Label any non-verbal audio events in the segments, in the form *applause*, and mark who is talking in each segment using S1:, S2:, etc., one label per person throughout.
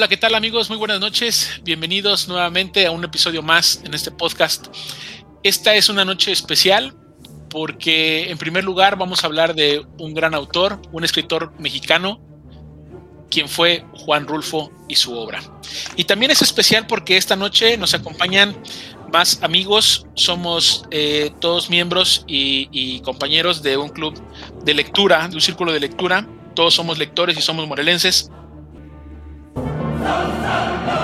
S1: Hola, ¿qué tal amigos? Muy buenas noches. Bienvenidos nuevamente a un episodio más en este podcast. Esta es una noche especial porque en primer lugar vamos a hablar de un gran autor, un escritor mexicano, quien fue Juan Rulfo y su obra. Y también es especial porque esta noche nos acompañan más amigos, somos eh, todos miembros y, y compañeros de un club de lectura, de un círculo de lectura, todos somos lectores y somos morelenses. Así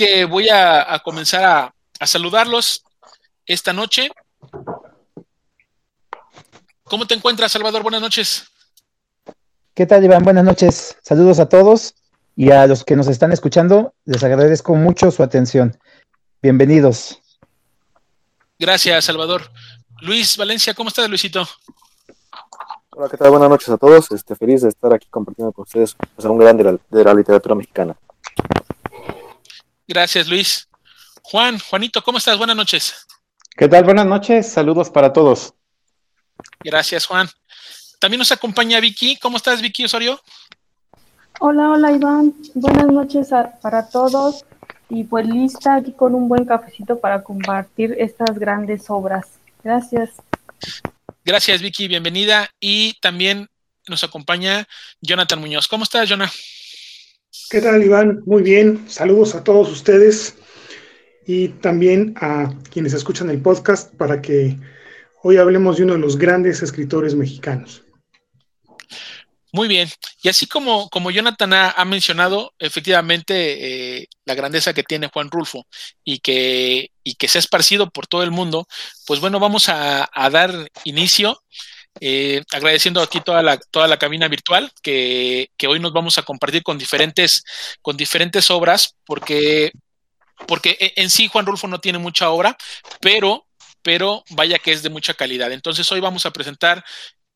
S1: que voy a, a comenzar a, a, saludarlos esta noche. ¿Cómo te encuentras, Salvador? Buenas noches.
S2: ¿Qué tal, Iván? Buenas noches. Saludos a todos y a los que nos están escuchando. Les agradezco mucho su atención. Bienvenidos.
S1: Gracias, Salvador. Luis Valencia, ¿cómo estás, Luisito?
S3: Hola, ¿qué tal? Buenas noches a todos. Este, feliz de estar aquí compartiendo con ustedes pues, un gran de la, de la literatura mexicana.
S1: Gracias, Luis. Juan, Juanito, ¿cómo estás? Buenas noches.
S4: ¿Qué tal? Buenas noches. Saludos para todos.
S1: Gracias, Juan. También nos acompaña Vicky. ¿Cómo estás, Vicky Osorio?
S5: Hola, hola, Iván. Buenas noches a, para todos. Y pues lista aquí con un buen cafecito para compartir estas grandes obras. Gracias.
S1: Gracias, Vicky. Bienvenida. Y también nos acompaña Jonathan Muñoz. ¿Cómo estás, Jonathan?
S6: ¿Qué tal, Iván? Muy bien. Saludos a todos ustedes y también a quienes escuchan el podcast para que hoy hablemos de uno de los grandes escritores mexicanos.
S1: Muy bien. Y así como, como Jonathan ha, mencionado, efectivamente, eh, la grandeza que tiene Juan Rulfo y que, y que se ha esparcido por todo el mundo, pues bueno, vamos a, a dar inicio eh, agradeciendo aquí toda la, toda la cabina virtual que, que, hoy nos vamos a compartir con diferentes, con diferentes obras, porque, porque en sí Juan Rulfo no tiene mucha obra, pero, pero vaya que es de mucha calidad. Entonces hoy vamos a presentar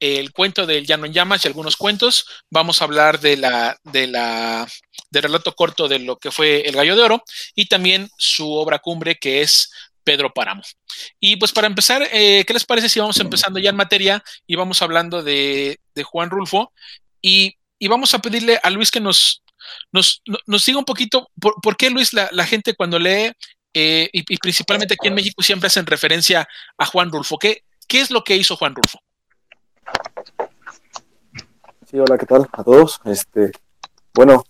S1: el cuento del Llano en Llamas y algunos cuentos. Vamos a hablar de la, de la, del relato corto de lo que fue El Gallo de Oro y también su obra cumbre que es Pedro Páramo. Y pues para empezar, eh, ¿qué les parece si vamos empezando ya en materia y vamos hablando de, Juan Rulfo? Y, y, vamos a pedirle a Luis que nos, nos, nos diga un poquito por, por qué Luis, la, la, gente cuando lee, eh, y, y, principalmente aquí en México siempre hacen referencia a Juan Rulfo. ¿Qué, qué es lo que hizo Juan Rulfo?
S3: Sí, hola, ¿qué tal a todos? Este, bueno,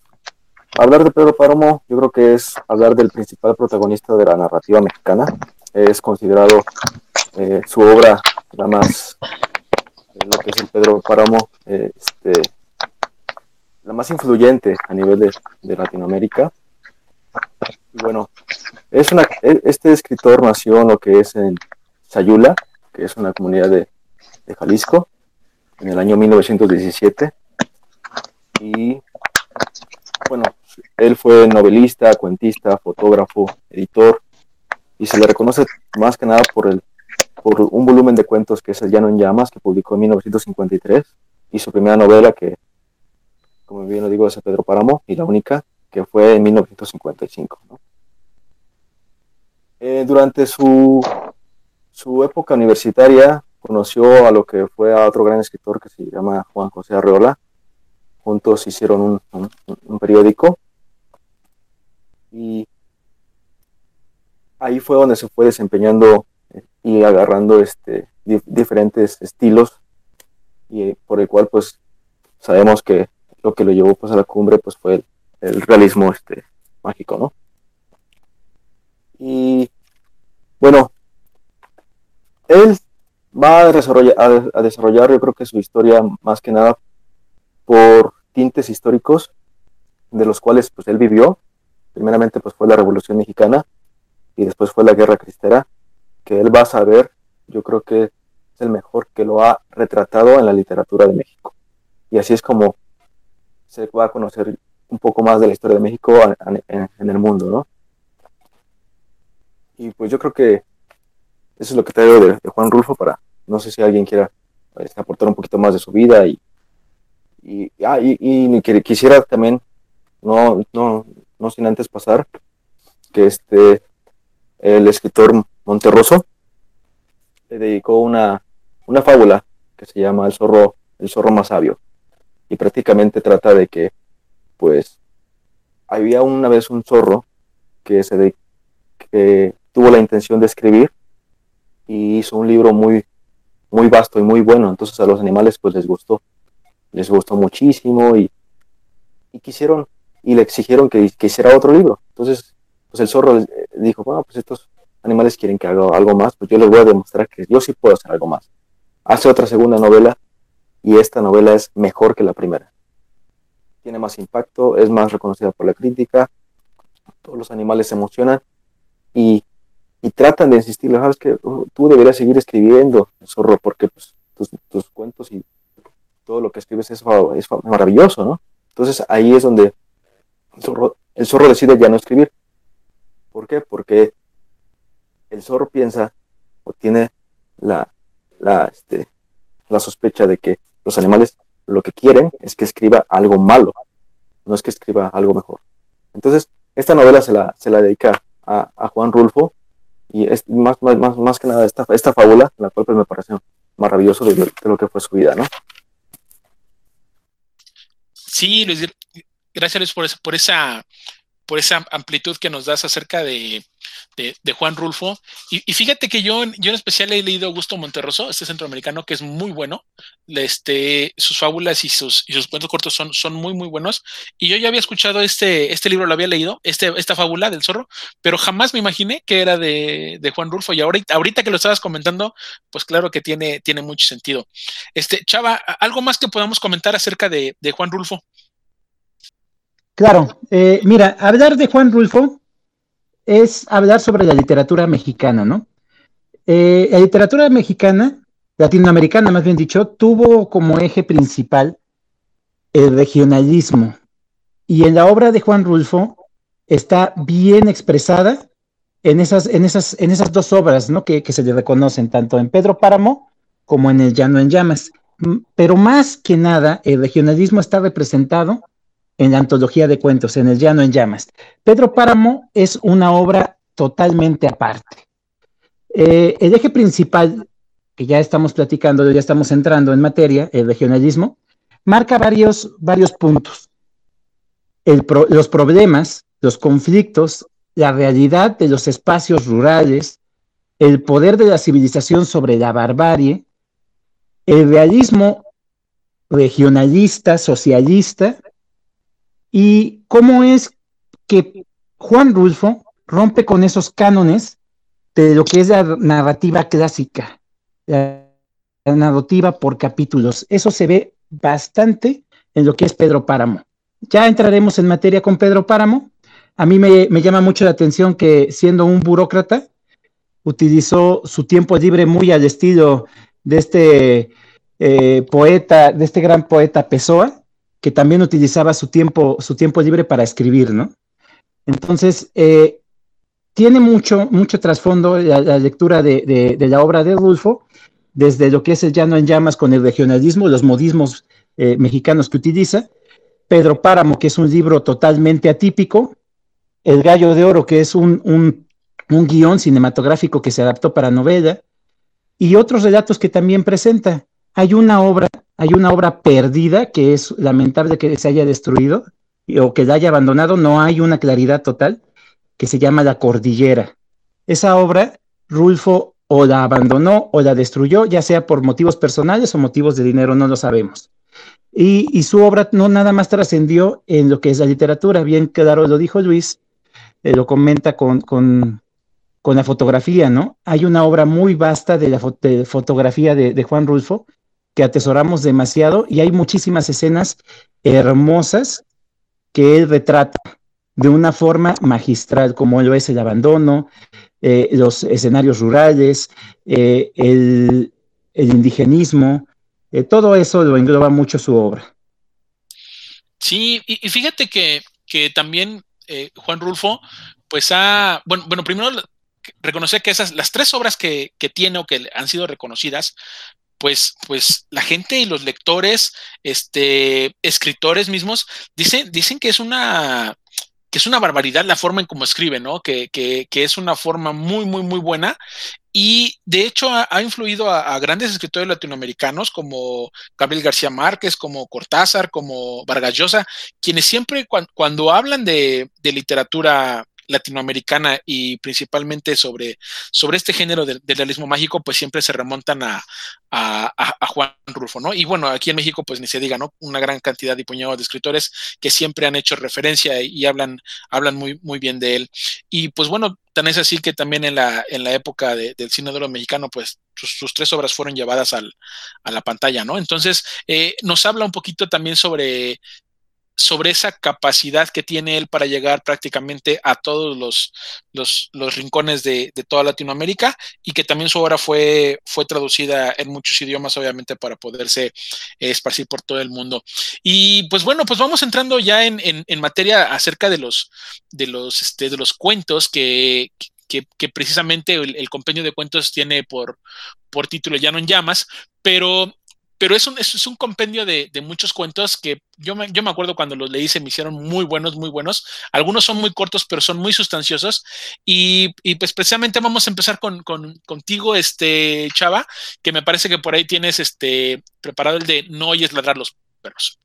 S3: Hablar de Pedro Páramo yo creo que es hablar del principal protagonista de la narrativa mexicana. Es considerado eh, su obra la más, eh, lo que es el Pedro Páramo, eh, este, la más influyente a nivel de, de Latinoamérica. Bueno, es una, este escritor nació en lo que es en Sayula, que es una comunidad de, de Jalisco, en el año 1917. Y bueno, él fue novelista, cuentista, fotógrafo, editor, y se le reconoce más que nada por, el, por un volumen de cuentos que es El Llano en Llamas, que publicó en 1953, y su primera novela, que, como bien lo digo, es Pedro Páramo, y la única, que fue en 1955. ¿no? Eh, durante su, su época universitaria, conoció a lo que fue a otro gran escritor que se llama Juan José Arreola. Juntos hicieron un, un, un periódico y ahí fue donde se fue desempeñando y agarrando este, diferentes estilos y por el cual pues sabemos que lo que lo llevó pues a la cumbre pues fue el, realismo este mágico, ¿no? Y bueno, él va a desarrollar, a desarrollar yo creo que su historia más que nada por tintes históricos de los cuales pues él vivió Primeramente pues fue la Revolución Mexicana y después fue la Guerra Cristera, que él va a saber, yo creo que es el mejor que lo ha retratado en la literatura de México. Y así es como se va a conocer un poco más de la historia de México en, el mundo, ¿no? Y pues yo creo que eso es lo que traigo de, de Juan Rulfo para, no sé si alguien quiera pues, aportar un poquito más de su vida y, y, ah, y, quisiera también, no, no, no sin antes pasar, que este, el escritor Monterroso le dedicó una, una fábula que se llama El zorro, el zorro más sabio. Y prácticamente trata de que, pues, había una vez un zorro que, se que tuvo la intención de escribir y hizo un libro muy, muy vasto y muy bueno. Entonces a los animales pues les gustó, les gustó muchísimo y, y quisieron y le exigieron que, que, hiciera otro libro. Entonces pues el zorro dijo, bueno, pues estos animales quieren que haga algo más, pues yo les voy a demostrar que yo sí puedo hacer algo más. Hace otra segunda novela y esta novela es mejor que la primera. Tiene más impacto, es más reconocida por la crítica, todos los animales se emocionan y y tratan de insistir, sabes que oh, tú deberías seguir escribiendo, zorro, porque pues, tus, cuentos y todo lo que escribes es, es, maravilloso, ¿no? Entonces ahí es donde el zorro, decide ya no escribir. ¿Por qué? Porque el zorro piensa o tiene la, la, este, la sospecha de que los animales lo que quieren es que escriba algo malo, no es que escriba algo mejor. Entonces, esta novela se la, se la dedica a, a Juan Rulfo, y es más, más, más, que nada esta, esta fábula, la cual pues, me parece maravilloso de, lo que fue su vida, ¿no?
S1: Sí, Luis, gracias por, por esa por esa amplitud que nos das acerca de, de, Juan Rulfo. Y, fíjate que yo, yo en especial he leído Augusto Monterroso, este centroamericano que es muy bueno. Este, sus fábulas y sus, y sus cuentos cortos son, son muy, muy buenos. Y yo ya había escuchado este, este libro, lo había leído, este, esta fábula del zorro, pero jamás me imaginé que era de, de Juan Rulfo. Y ahorita, ahorita que lo estabas comentando, pues claro que tiene, tiene mucho sentido. Este, Chava, ¿algo más que podamos comentar acerca de, de Juan Rulfo?
S2: Claro, eh, mira, hablar de Juan Rulfo es hablar sobre la literatura mexicana, ¿no? Eh, la literatura mexicana, latinoamericana más bien dicho, tuvo como eje principal el regionalismo. Y en la obra de Juan Rulfo está bien expresada en esas, en esas, en esas dos obras ¿no? que, que se le reconocen, tanto en Pedro Páramo como en El Llano en Llamas. Pero más que nada, el regionalismo está representado en la antología de cuentos, en El Llano en Llamas. Pedro Páramo es una obra totalmente aparte. Eh, el eje principal, que ya estamos platicando, ya estamos entrando en materia, el regionalismo, marca varios, varios puntos. los problemas, los conflictos, la realidad de los espacios rurales, el poder de la civilización sobre la barbarie, el realismo regionalista, socialista, y cómo es que Juan Rulfo rompe con esos cánones de lo que es la narrativa clásica, la, narrativa por capítulos. Eso se ve bastante en lo que es Pedro Páramo. Ya entraremos en materia con Pedro Páramo. A mí me, llama mucho la atención que siendo un burócrata, utilizó su tiempo libre muy al estilo de este eh, poeta, de este gran poeta Pessoa, que también utilizaba su tiempo, su tiempo libre para escribir, ¿no? Entonces, eh, tiene mucho, mucho trasfondo la, lectura de, la obra de Rulfo, desde lo que es el llano en llamas con el regionalismo, los modismos eh, mexicanos que utiliza, Pedro Páramo, que es un libro totalmente atípico, El Gallo de Oro, que es un, un, un guion cinematográfico que se adaptó para novela, y otros relatos que también presenta. Hay una obra hay una obra perdida que es lamentable que se haya destruido o que la haya abandonado, no hay una claridad total, que se llama La Cordillera. Esa obra, Rulfo o la abandonó o la destruyó, ya sea por motivos personales o motivos de dinero, no lo sabemos. Y, su obra no nada más trascendió en lo que es la literatura, bien claro lo dijo Luis, eh, lo comenta con, con, con la fotografía, ¿no? Hay una obra muy vasta de la fotografía de, Juan Rulfo que atesoramos demasiado y hay muchísimas escenas hermosas que él retrata de una forma magistral, como lo es el abandono, eh, los escenarios rurales, eh, el, indigenismo, eh, todo eso lo engloba mucho su obra.
S1: Sí, y, fíjate que, también Juan Rulfo, pues ha, bueno, bueno primero reconocer que esas, las tres obras que, que, tiene o que han sido reconocidas, pues, pues la gente y los lectores, este, escritores mismos, dicen, dicen que es una, que es una barbaridad la forma en cómo escribe, ¿no? Que, que, que, es una forma muy, muy, muy buena. Y de hecho ha, influido a, grandes escritores latinoamericanos como Gabriel García Márquez, como Cortázar, como Vargas Llosa, quienes siempre cuando hablan de, de literatura latinoamericana y principalmente sobre, sobre este género del, realismo mágico, pues siempre se remontan a, Juan Rulfo, ¿no? Y bueno, aquí en México, pues ni se diga, ¿no? Una gran cantidad y puñado de escritores que siempre han hecho referencia y, hablan, hablan muy, muy bien de él. Y pues bueno, tan es así que también en la, en la época del cine de oro mexicano, pues sus, tres obras fueron llevadas al, a la pantalla, ¿no? Entonces, eh, nos habla un poquito también sobre sobre esa capacidad que tiene él para llegar prácticamente a todos los, los, rincones de, toda Latinoamérica y que también su obra fue, fue traducida en muchos idiomas, obviamente, para poderse esparcir por todo el mundo. Y pues bueno, pues vamos entrando ya en, materia acerca de los, de los, este, de los cuentos que, que, precisamente el, el, de cuentos tiene por, por título no en Llamas, pero pero es un, es un compendio de, muchos cuentos que yo me, yo me acuerdo cuando los leí se me hicieron muy buenos, muy buenos. Algunos son muy cortos, pero son muy sustanciosos. Y, pues precisamente vamos a empezar con, contigo, este Chava, que me parece que por ahí tienes este preparado el de No oyes ladrar los perros.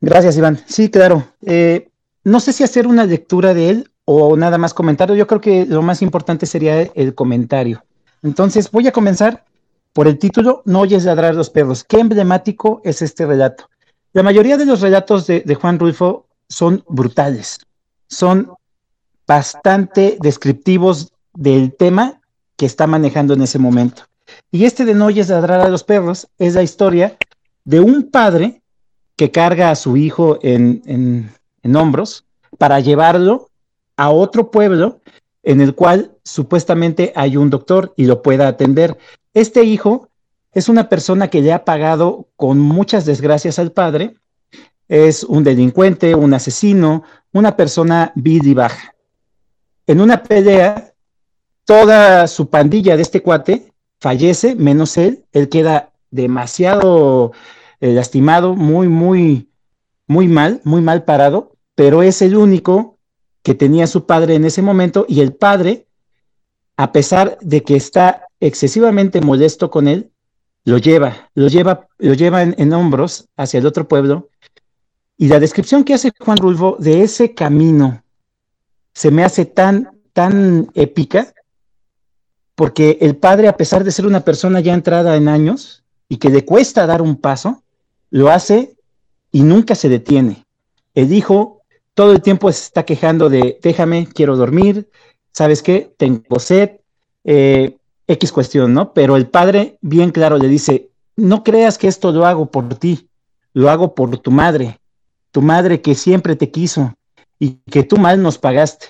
S2: Gracias, Iván. Sí, claro. Eh, no sé si hacer una lectura de él o nada más comentario. Yo creo que lo más importante sería el comentario. Entonces voy a comenzar por el título, No oyes ladrar los perros. Qué emblemático es este relato. La mayoría de los relatos de, Juan Rulfo son brutales, son bastante descriptivos del tema que está manejando en ese momento. Y este de No oyes ladrar a los perros es la historia de un padre que carga a su hijo en, en hombros para llevarlo a otro pueblo en el cual supuestamente hay un doctor y lo pueda atender. Este hijo es una persona que le ha pagado con muchas desgracias al padre, es un delincuente, un asesino, una persona vil y baja. En una pelea, toda su pandilla de este cuate fallece, menos él, él queda demasiado eh, lastimado, muy, muy, muy mal, muy mal parado, pero es el único que tenía su padre en ese momento y el padre, a pesar de que está excesivamente molesto con él, lo lleva, lo lleva, lo lleva en, hombros hacia el otro pueblo. Y la descripción que hace Juan Rulfo de ese camino se me hace tan, tan épica, porque el padre, a pesar de ser una persona ya entrada en años y que le cuesta dar un paso, lo hace y nunca se detiene. El hijo todo el tiempo se está quejando de, déjame, quiero dormir, ¿sabes qué? Tengo sed, eh, X cuestión, ¿no? Pero el padre bien claro le dice, no creas que esto lo hago por ti, lo hago por tu madre, tu madre que siempre te quiso y que tú mal nos pagaste.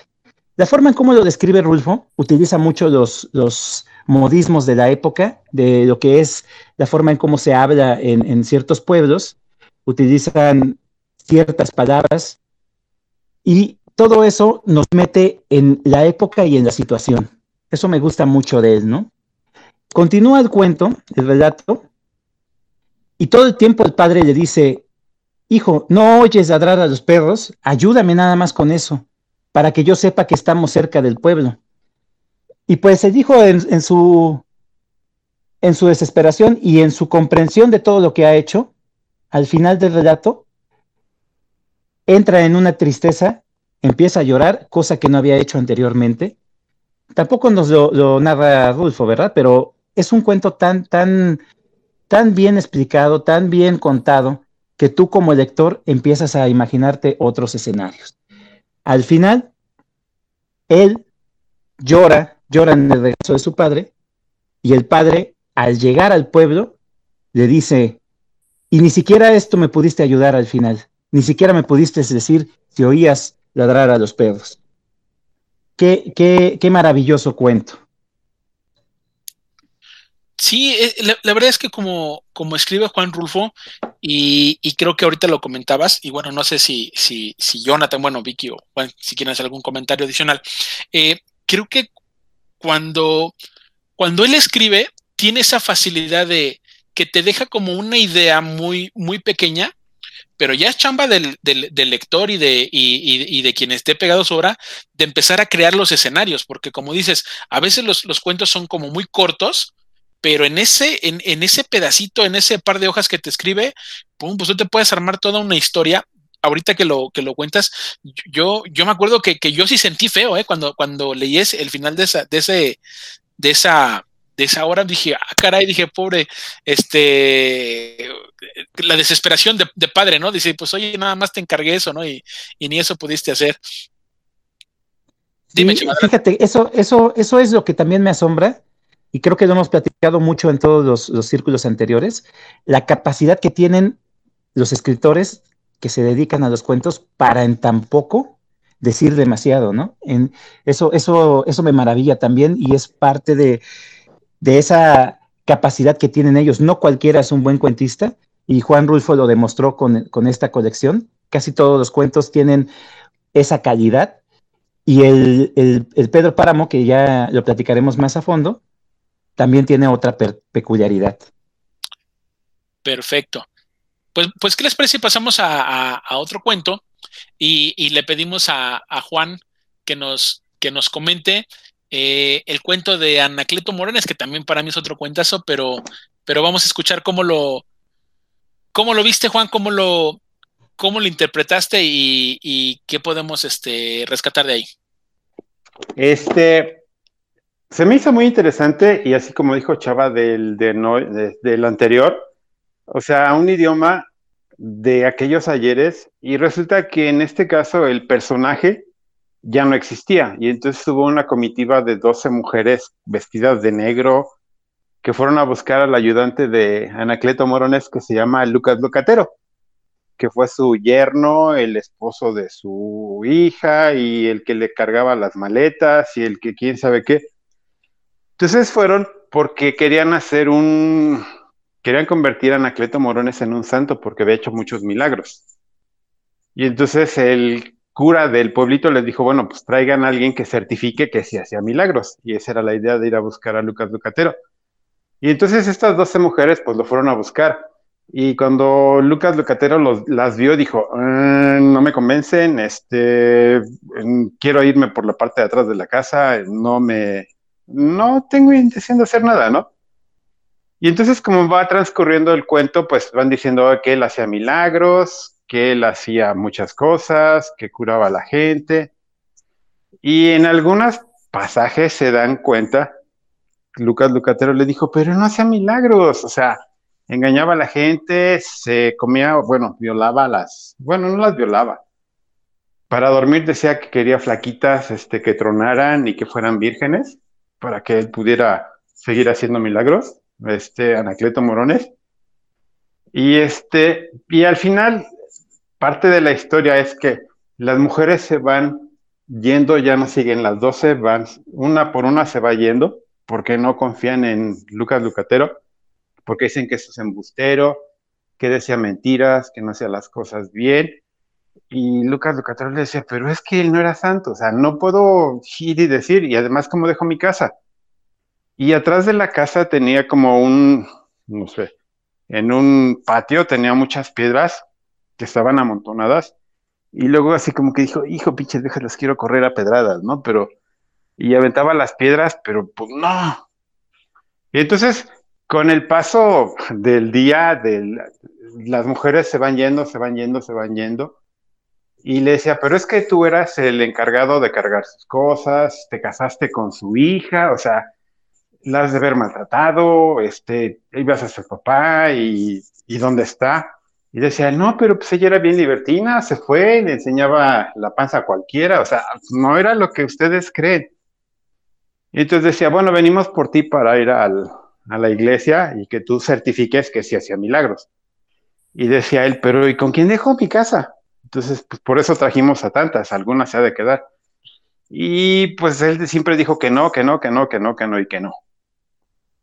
S2: La forma en cómo lo describe Rulfo utiliza mucho los, los modismos de la época, de lo que es la forma en cómo se habla en, en ciertos pueblos, utilizan ciertas palabras y todo eso nos mete en la época y en la situación. Eso me gusta mucho de él, ¿no? Continúa el cuento, el relato, y todo el tiempo el padre le dice, hijo, no oyes ladrar a los perros, ayúdame nada más con eso, para que yo sepa que estamos cerca del pueblo. Y pues el hijo en, su, en su desesperación y en su comprensión de todo lo que ha hecho, al final del relato, entra en una tristeza, empieza a llorar, cosa que no había hecho anteriormente, Tampoco nos lo, narra Rulfo, ¿verdad? Pero es un cuento tan, tan, tan bien explicado, tan bien contado, que tú como lector empiezas a imaginarte otros escenarios. Al final, él llora lloran el regreso de su padre, y el padre, al llegar al pueblo, le dice, y ni siquiera esto me pudiste ayudar al final, ni siquiera me pudiste decir si oías ladrar a los perros. Qué, qué, qué maravilloso cuento.
S1: Sí, eh, la, verdad es que como, como escribe Juan Rulfo, y, creo que ahorita lo comentabas, y bueno, no sé si, si, si Jonathan, bueno, Vicky o Juan, si quieren hacer algún comentario adicional, eh, creo que cuando, cuando él escribe, tiene esa facilidad de que te deja como una idea muy, muy pequeña, pero ya es chamba del, lector y de, y, de quien esté pegado a su obra de empezar a crear los escenarios, porque como dices, a veces los, los cuentos son como muy cortos, pero en ese, en, en, ese pedacito, en ese par de hojas que te escribe, pum, pues tú te puedes armar toda una historia. Ahorita que lo, que lo cuentas, yo, yo me acuerdo que, que yo sí sentí feo, ¿eh? Cuando, cuando leí el final de esa, de ese, de esa, de esa hora dije, ah, caray, dije, pobre, este, la desesperación de, de, padre, ¿no? Dice, pues oye, nada más te encargué eso, ¿no? Y, y ni eso pudiste hacer.
S2: Dime, sí, fíjate, eso, eso, eso es lo que también me asombra, y creo que lo hemos platicado mucho en todos los, círculos anteriores, la capacidad que tienen los escritores que se dedican a los cuentos para en tan poco decir demasiado, ¿no? En eso, eso, eso me maravilla también y es parte de, esa capacidad que tienen ellos. No cualquiera es un buen cuentista y Juan Rulfo lo demostró con, esta colección. Casi todos los cuentos tienen esa calidad y el, el Pedro Páramo, que ya lo platicaremos más a fondo, también tiene otra peculiaridad.
S1: Perfecto. Pues, pues, ¿qué les parece si pasamos a, otro cuento? Y, le pedimos a, Juan que nos, que nos comente eh, el cuento de Anacleto Morones, que también para mí es otro cuentazo, pero, pero vamos a escuchar cómo lo, cómo lo viste, Juan, cómo lo, cómo lo interpretaste y, qué podemos este, rescatar de ahí.
S4: Este, se me hizo muy interesante y así como dijo Chava del, del anterior, o sea, un idioma de aquellos ayeres y resulta que en este caso el personaje ya no existía y entonces hubo una comitiva de 12 mujeres vestidas de negro que fueron a buscar al ayudante de Anacleto Morones que se llama Lucas Locatero, que fue su yerno, el esposo de su hija y el que le cargaba las maletas y el que quién sabe qué. Entonces fueron porque querían hacer un, querían convertir a Anacleto Morones en un santo porque había hecho muchos milagros. Y entonces el cura del pueblito les dijo, bueno, pues traigan a alguien que certifique que sí hacía milagros. Y esa era la idea de ir a buscar a Lucas Lucatero. Y entonces estas 12 mujeres pues lo fueron a buscar. Y cuando Lucas Lucatero las vio, dijo, ah, no me convencen, este, quiero irme por la parte de atrás de la casa, no me, no tengo intención de hacer nada, ¿no? Y entonces como va transcurriendo el cuento, pues van diciendo que él hacía milagros, que él hacía muchas cosas, que curaba a la gente. Y en algunos pasajes se dan cuenta, Lucas Lucatero le dijo, pero no hacía milagros, o sea, engañaba a la gente, se comía, bueno, violaba a las, bueno, no las violaba. Para dormir decía que quería flaquitas, este, que tronaran y que fueran vírgenes para que él pudiera seguir haciendo milagros, este Anacleto Morones. Y este, y al final, parte de la historia es que las mujeres se van yendo, ya no siguen las 12, van una por una se va yendo, porque no confían en Lucas Lucatero, porque dicen que eso es embustero, que decía mentiras, que no hacía las cosas bien. Y Lucas Lucatero le decía, pero es que él no era santo, o sea, no puedo ir y decir, y además, ¿cómo dejo mi casa? Y atrás de la casa tenía como un, no sé, en un patio tenía muchas piedras que estaban amontonadas. Y luego así como que dijo, hijo, pinches las quiero correr a pedradas, ¿no? Pero, y aventaba las piedras, pero pues no. Y entonces, con el paso del día, las mujeres se van yendo, se van yendo, se van yendo. Y le decía, pero es que tú eras el encargado de cargar sus cosas, te casaste con su hija, o sea, la has de haber maltratado, este, ibas a ser papá y, y dónde está. Y decía, no, pero pues ella era bien libertina, se fue, le enseñaba la panza a cualquiera, o sea, no era lo que ustedes creen. Y entonces decía, bueno, venimos por ti para ir al, a la iglesia y que tú certifiques que sí hacía milagros. Y decía él, pero ¿y con quién dejó mi casa? Entonces, pues por eso trajimos a tantas, algunas se ha de quedar. Y pues él siempre dijo que no, que no, que no, que no, que no y que no.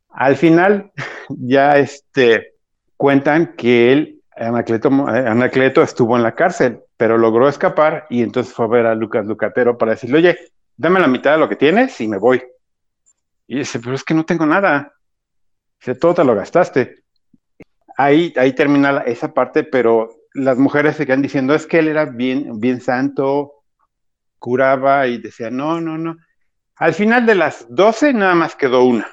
S4: Al final, *laughs* ya este, cuentan que él, Anacleto, Anacleto estuvo en la cárcel, pero logró escapar y entonces fue a ver a Lucas Lucatero para decirle, oye, dame la mitad de lo que tienes y me voy. Y dice, pero es que no tengo nada. Dice, todo te lo gastaste. Ahí, ahí termina esa parte, pero las mujeres se quedan diciendo, es que él era bien, bien santo, curaba y decía, no, no, no. Al final de las 12 nada más quedó una.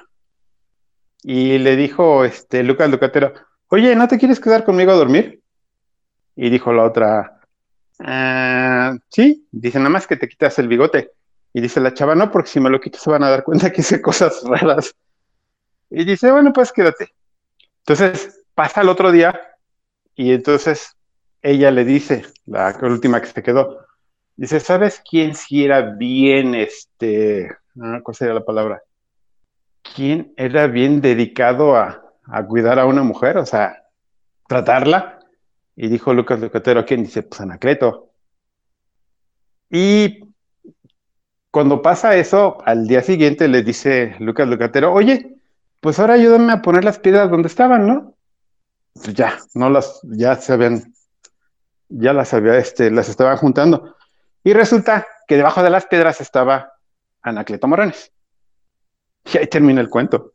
S4: Y le dijo este, Lucas Lucatero, oye, ¿no te quieres quedar conmigo a dormir? Y dijo la otra, ah, sí, dice, nada más que te quitas el bigote. Y dice la chava, no, porque si me lo quito se van a dar cuenta que hice cosas *laughs* raras. Y dice, bueno, pues quédate. Entonces pasa el otro día y entonces ella le dice, la última que se quedó, dice, ¿sabes quién si era bien, este, ah, ¿cuál sería la palabra? ¿Quién era bien dedicado a, a cuidar a una mujer? O sea, tratarla. Y dijo Lucas Lucatero, ¿quién? Dice, pues Anacleto. Y cuando pasa eso, al día siguiente le dice Lucas Lucatero, oye, pues ahora ayúdame a poner las piedras donde estaban, ¿no? Pues ya, no las, ya se habían, ya las había, este, las estaban juntando. Y resulta que debajo de las piedras estaba Anacleto Morales. Y ahí termina el cuento.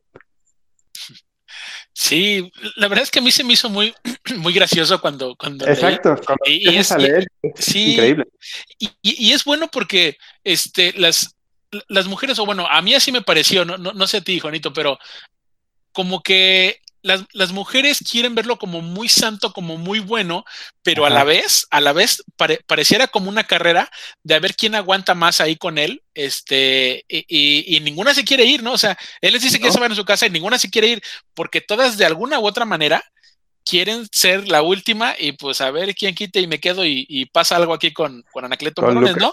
S1: Sí, la verdad es que a mí se me hizo muy, *clears throat* muy gracioso cuando, cuando
S4: Exacto,
S1: y, es, sí, increíble. Y, es bueno porque este, las, las mujeres, o bueno, a mí así me pareció, no, no, no sé a ti, Juanito, pero como que las, mujeres quieren verlo como muy santo, como muy bueno, pero a la vez, a la vez pareciera como una carrera de a ver quién aguanta más ahí con él, este, y, ninguna se quiere ir, ¿no? O sea, él les dice que se van a su casa y ninguna se quiere ir, porque todas de alguna u otra manera quieren ser la última y pues a ver quién quite y me quedo y, pasa algo aquí con, con Anacleto Morones, ¿no?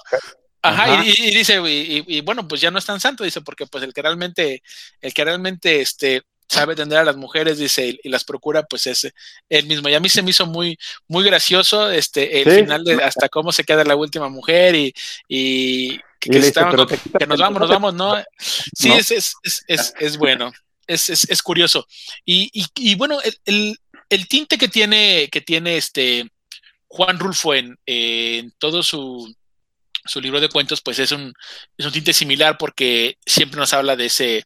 S1: Ajá, Y, dice, y, bueno, pues ya no es tan santo, dice, porque pues el que realmente, el que realmente, este, sabe atender a las mujeres, dice, y las procura, pues es él mismo. Y a mí se me hizo muy, muy gracioso este, el final de hasta cómo se queda la última mujer y, y que, nos vamos, nos vamos, ¿no? Sí, Es, es, es, es, bueno, es, es, curioso. Y, y, bueno, el, el, tinte que tiene, que tiene este Juan Rulfo en, en todo su, su libro de cuentos, pues es un, es un tinte similar porque siempre nos habla de ese,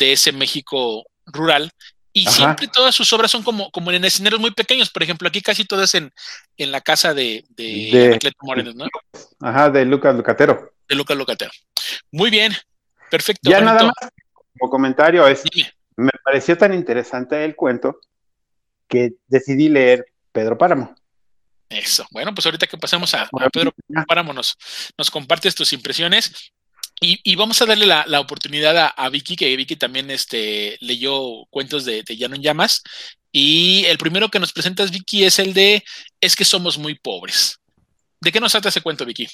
S1: de ese México rural. Y siempre todas sus obras son como, como en escenarios muy pequeños. Por ejemplo, aquí casi todas en, en la casa de, de,
S4: Moreno, ¿no? Ajá, de Lucas Lucatero.
S1: De Lucas Lucatero. Muy bien, perfecto.
S4: Ya nada más, como comentario, es, me pareció tan interesante el cuento que decidí leer Pedro Páramo.
S1: Eso. Bueno, pues ahorita que pasemos a, Pedro Páramo, nos, nos compartes tus impresiones y, vamos a darle la, oportunidad a, Vicky, que Vicky también este, leyó cuentos de, de Llano en Llamas. Y el primero que nos presentas, Vicky, es el de Es que somos muy pobres. ¿De qué nos trata ese cuento, Vicky?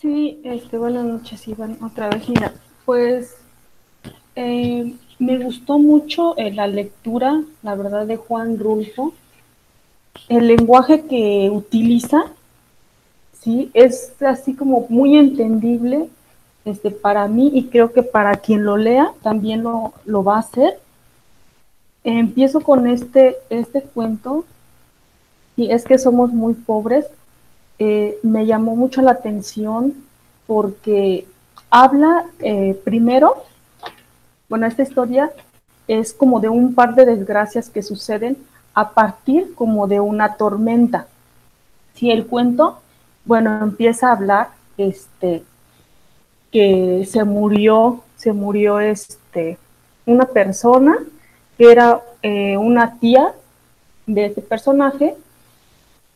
S5: Sí, este, buenas noches, Iván. Otra vez, mira, pues eh, me gustó mucho eh, la lectura, la verdad, de Juan Rulfo. El lenguaje que utiliza, sí, es así como muy entendible este, para mí y creo que para quien lo lea también lo, va a hacer. Empiezo con este, este cuento y es que somos muy pobres. Eh, me llamó mucho la atención porque habla eh, primero, bueno, esta historia es como de un par de desgracias que suceden a partir como de una tormenta. Si el cuento, bueno, empieza a hablar este, que se murió, se murió este, una persona que era eh, una tía de este personaje.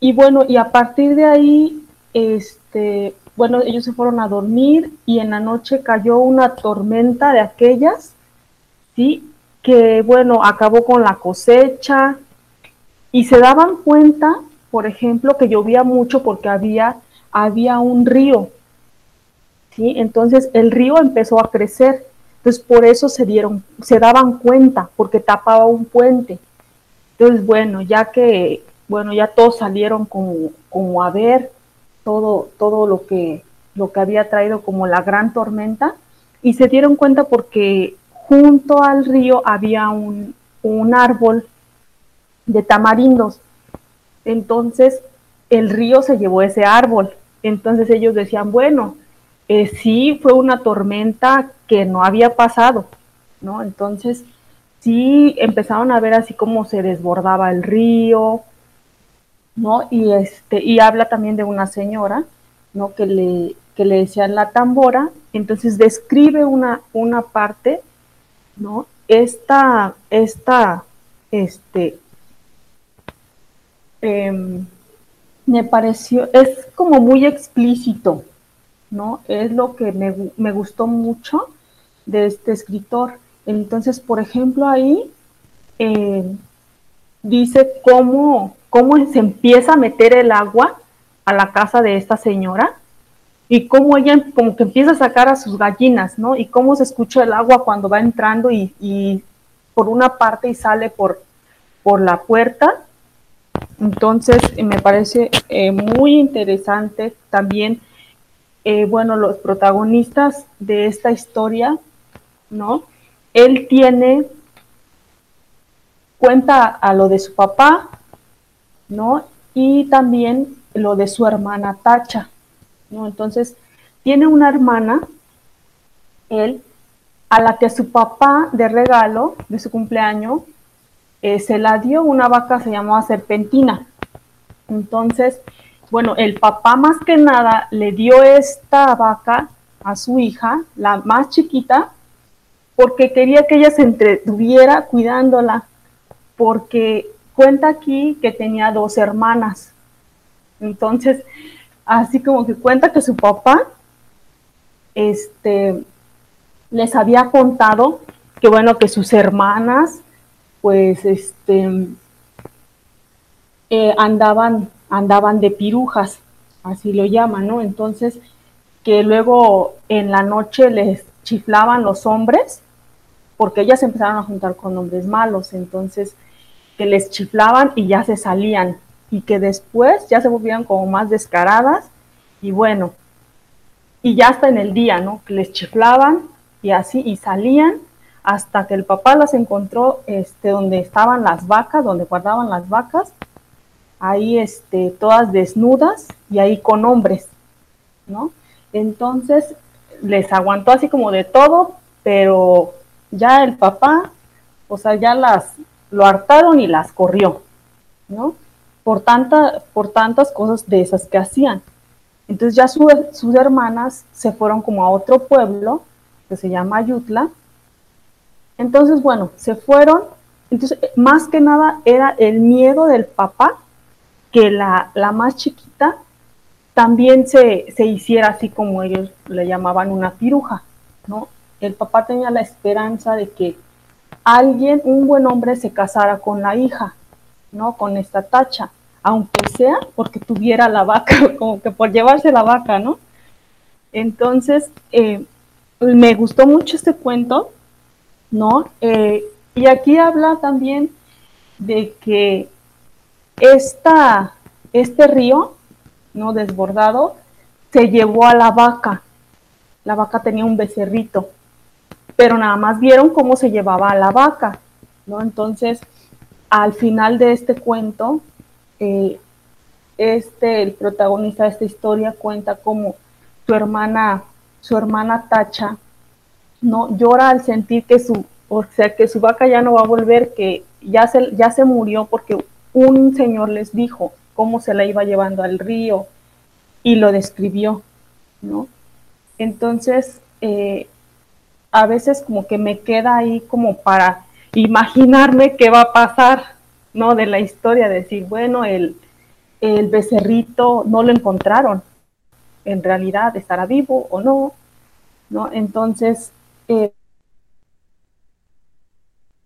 S5: Y bueno, y a partir de ahí, este, bueno, ellos se fueron a dormir y en la noche cayó una tormenta de aquellas, ¿sí? Que bueno, acabó con la cosecha y se daban cuenta, por ejemplo, que llovía mucho porque había, había un río ¿sí? Entonces el río empezó a crecer, entonces por eso se dieron, se daban cuenta, porque tapaba un puente. Entonces, bueno, ya que, bueno, ya todos salieron como, como a ver todo, todo lo que, lo que había traído como la gran tormenta, y se dieron cuenta porque junto al río había un, un árbol de tamarindos. Entonces el río se llevó ese árbol. Entonces ellos decían, bueno, eh, sí fue una tormenta que no había pasado, ¿no? Entonces sí empezaron a ver así como se desbordaba el río, ¿no? Y este, y habla también de una señora, ¿no? Que le, que le decían la tambora, entonces describe una, una parte, ¿no? Esta, esta, este, Em, me pareció, es como muy explícito, ¿no? Es lo que me, gustó mucho de este escritor. Entonces, por ejemplo, ahí em, dice cómo, cómo se empieza a meter el agua a la casa de esta señora y cómo ella como que empieza a sacar a sus gallinas, ¿no? Y cómo se escucha el agua cuando va entrando y, por una parte y sale por, por la puerta entonces, eh, me parece eh, muy interesante también, eh, bueno, los protagonistas de esta historia, ¿no? Él tiene, cuenta a lo de su papá, ¿no? Y también lo de su hermana Tacha, ¿no? Entonces, tiene una hermana, él, a la que su papá de regalo de su cumpleaños eh, se la dio una vaca, se llamaba Serpentina. Entonces, bueno, el papá más que nada le dio esta vaca a su hija, la más chiquita, porque quería que ella se entretuviera cuidándola, porque cuenta aquí que tenía dos hermanas. Entonces, así como que cuenta que su papá este, les había contado que bueno, que sus hermanas pues este, eh, andaban, andaban de pirujas, así lo llaman, ¿no? Entonces, que luego en la noche les chiflaban los hombres, porque ellas empezaron a juntar con hombres malos, entonces que les chiflaban y ya se salían, y que después ya se volvían como más descaradas, y bueno, y ya hasta en el día, ¿no? Que les chiflaban y así, y salían, hasta que el papá las encontró este, donde estaban las vacas, donde guardaban las vacas, ahí este, todas desnudas y ahí con hombres, ¿no? Entonces les aguantó así como de todo, pero ya el papá, o sea, ya las lo hartaron y las corrió, ¿no? Por, por tantas cosas de esas que hacían. Entonces ya sus hermanas se fueron como a otro pueblo que se llama Ayutla, entonces, bueno, se fueron. Entonces, más que nada era el miedo del papá que la, más chiquita también se, hiciera así como ellos le llamaban una piruja, ¿no? El papá tenía la esperanza de que alguien, un buen hombre, se casara con la hija, ¿no? Con esta tacha, aunque sea porque tuviera la vaca, *laughs* como que por llevarse la vaca, ¿no? Entonces, eh, me gustó mucho este cuento ¿no? Eh, y aquí habla también de que esta, este río, ¿no? Desbordado, se llevó a la vaca. La vaca tenía un becerrito, pero nada más vieron cómo se llevaba a la vaca, ¿no? Entonces, al final de este cuento, este, el protagonista de esta historia cuenta cómo su hermana, su hermana Tacha, no llora al sentir que su, o sea, que su vaca ya no va a volver, que ya se, ya se murió porque un señor les dijo cómo se la iba llevando al río y lo describió, ¿no? Entonces, eh, a veces como que me queda ahí como para imaginarme qué va a pasar, ¿no? De la historia, decir, bueno, el, becerrito no lo encontraron, en realidad estará vivo o no, ¿no? Entonces, eh,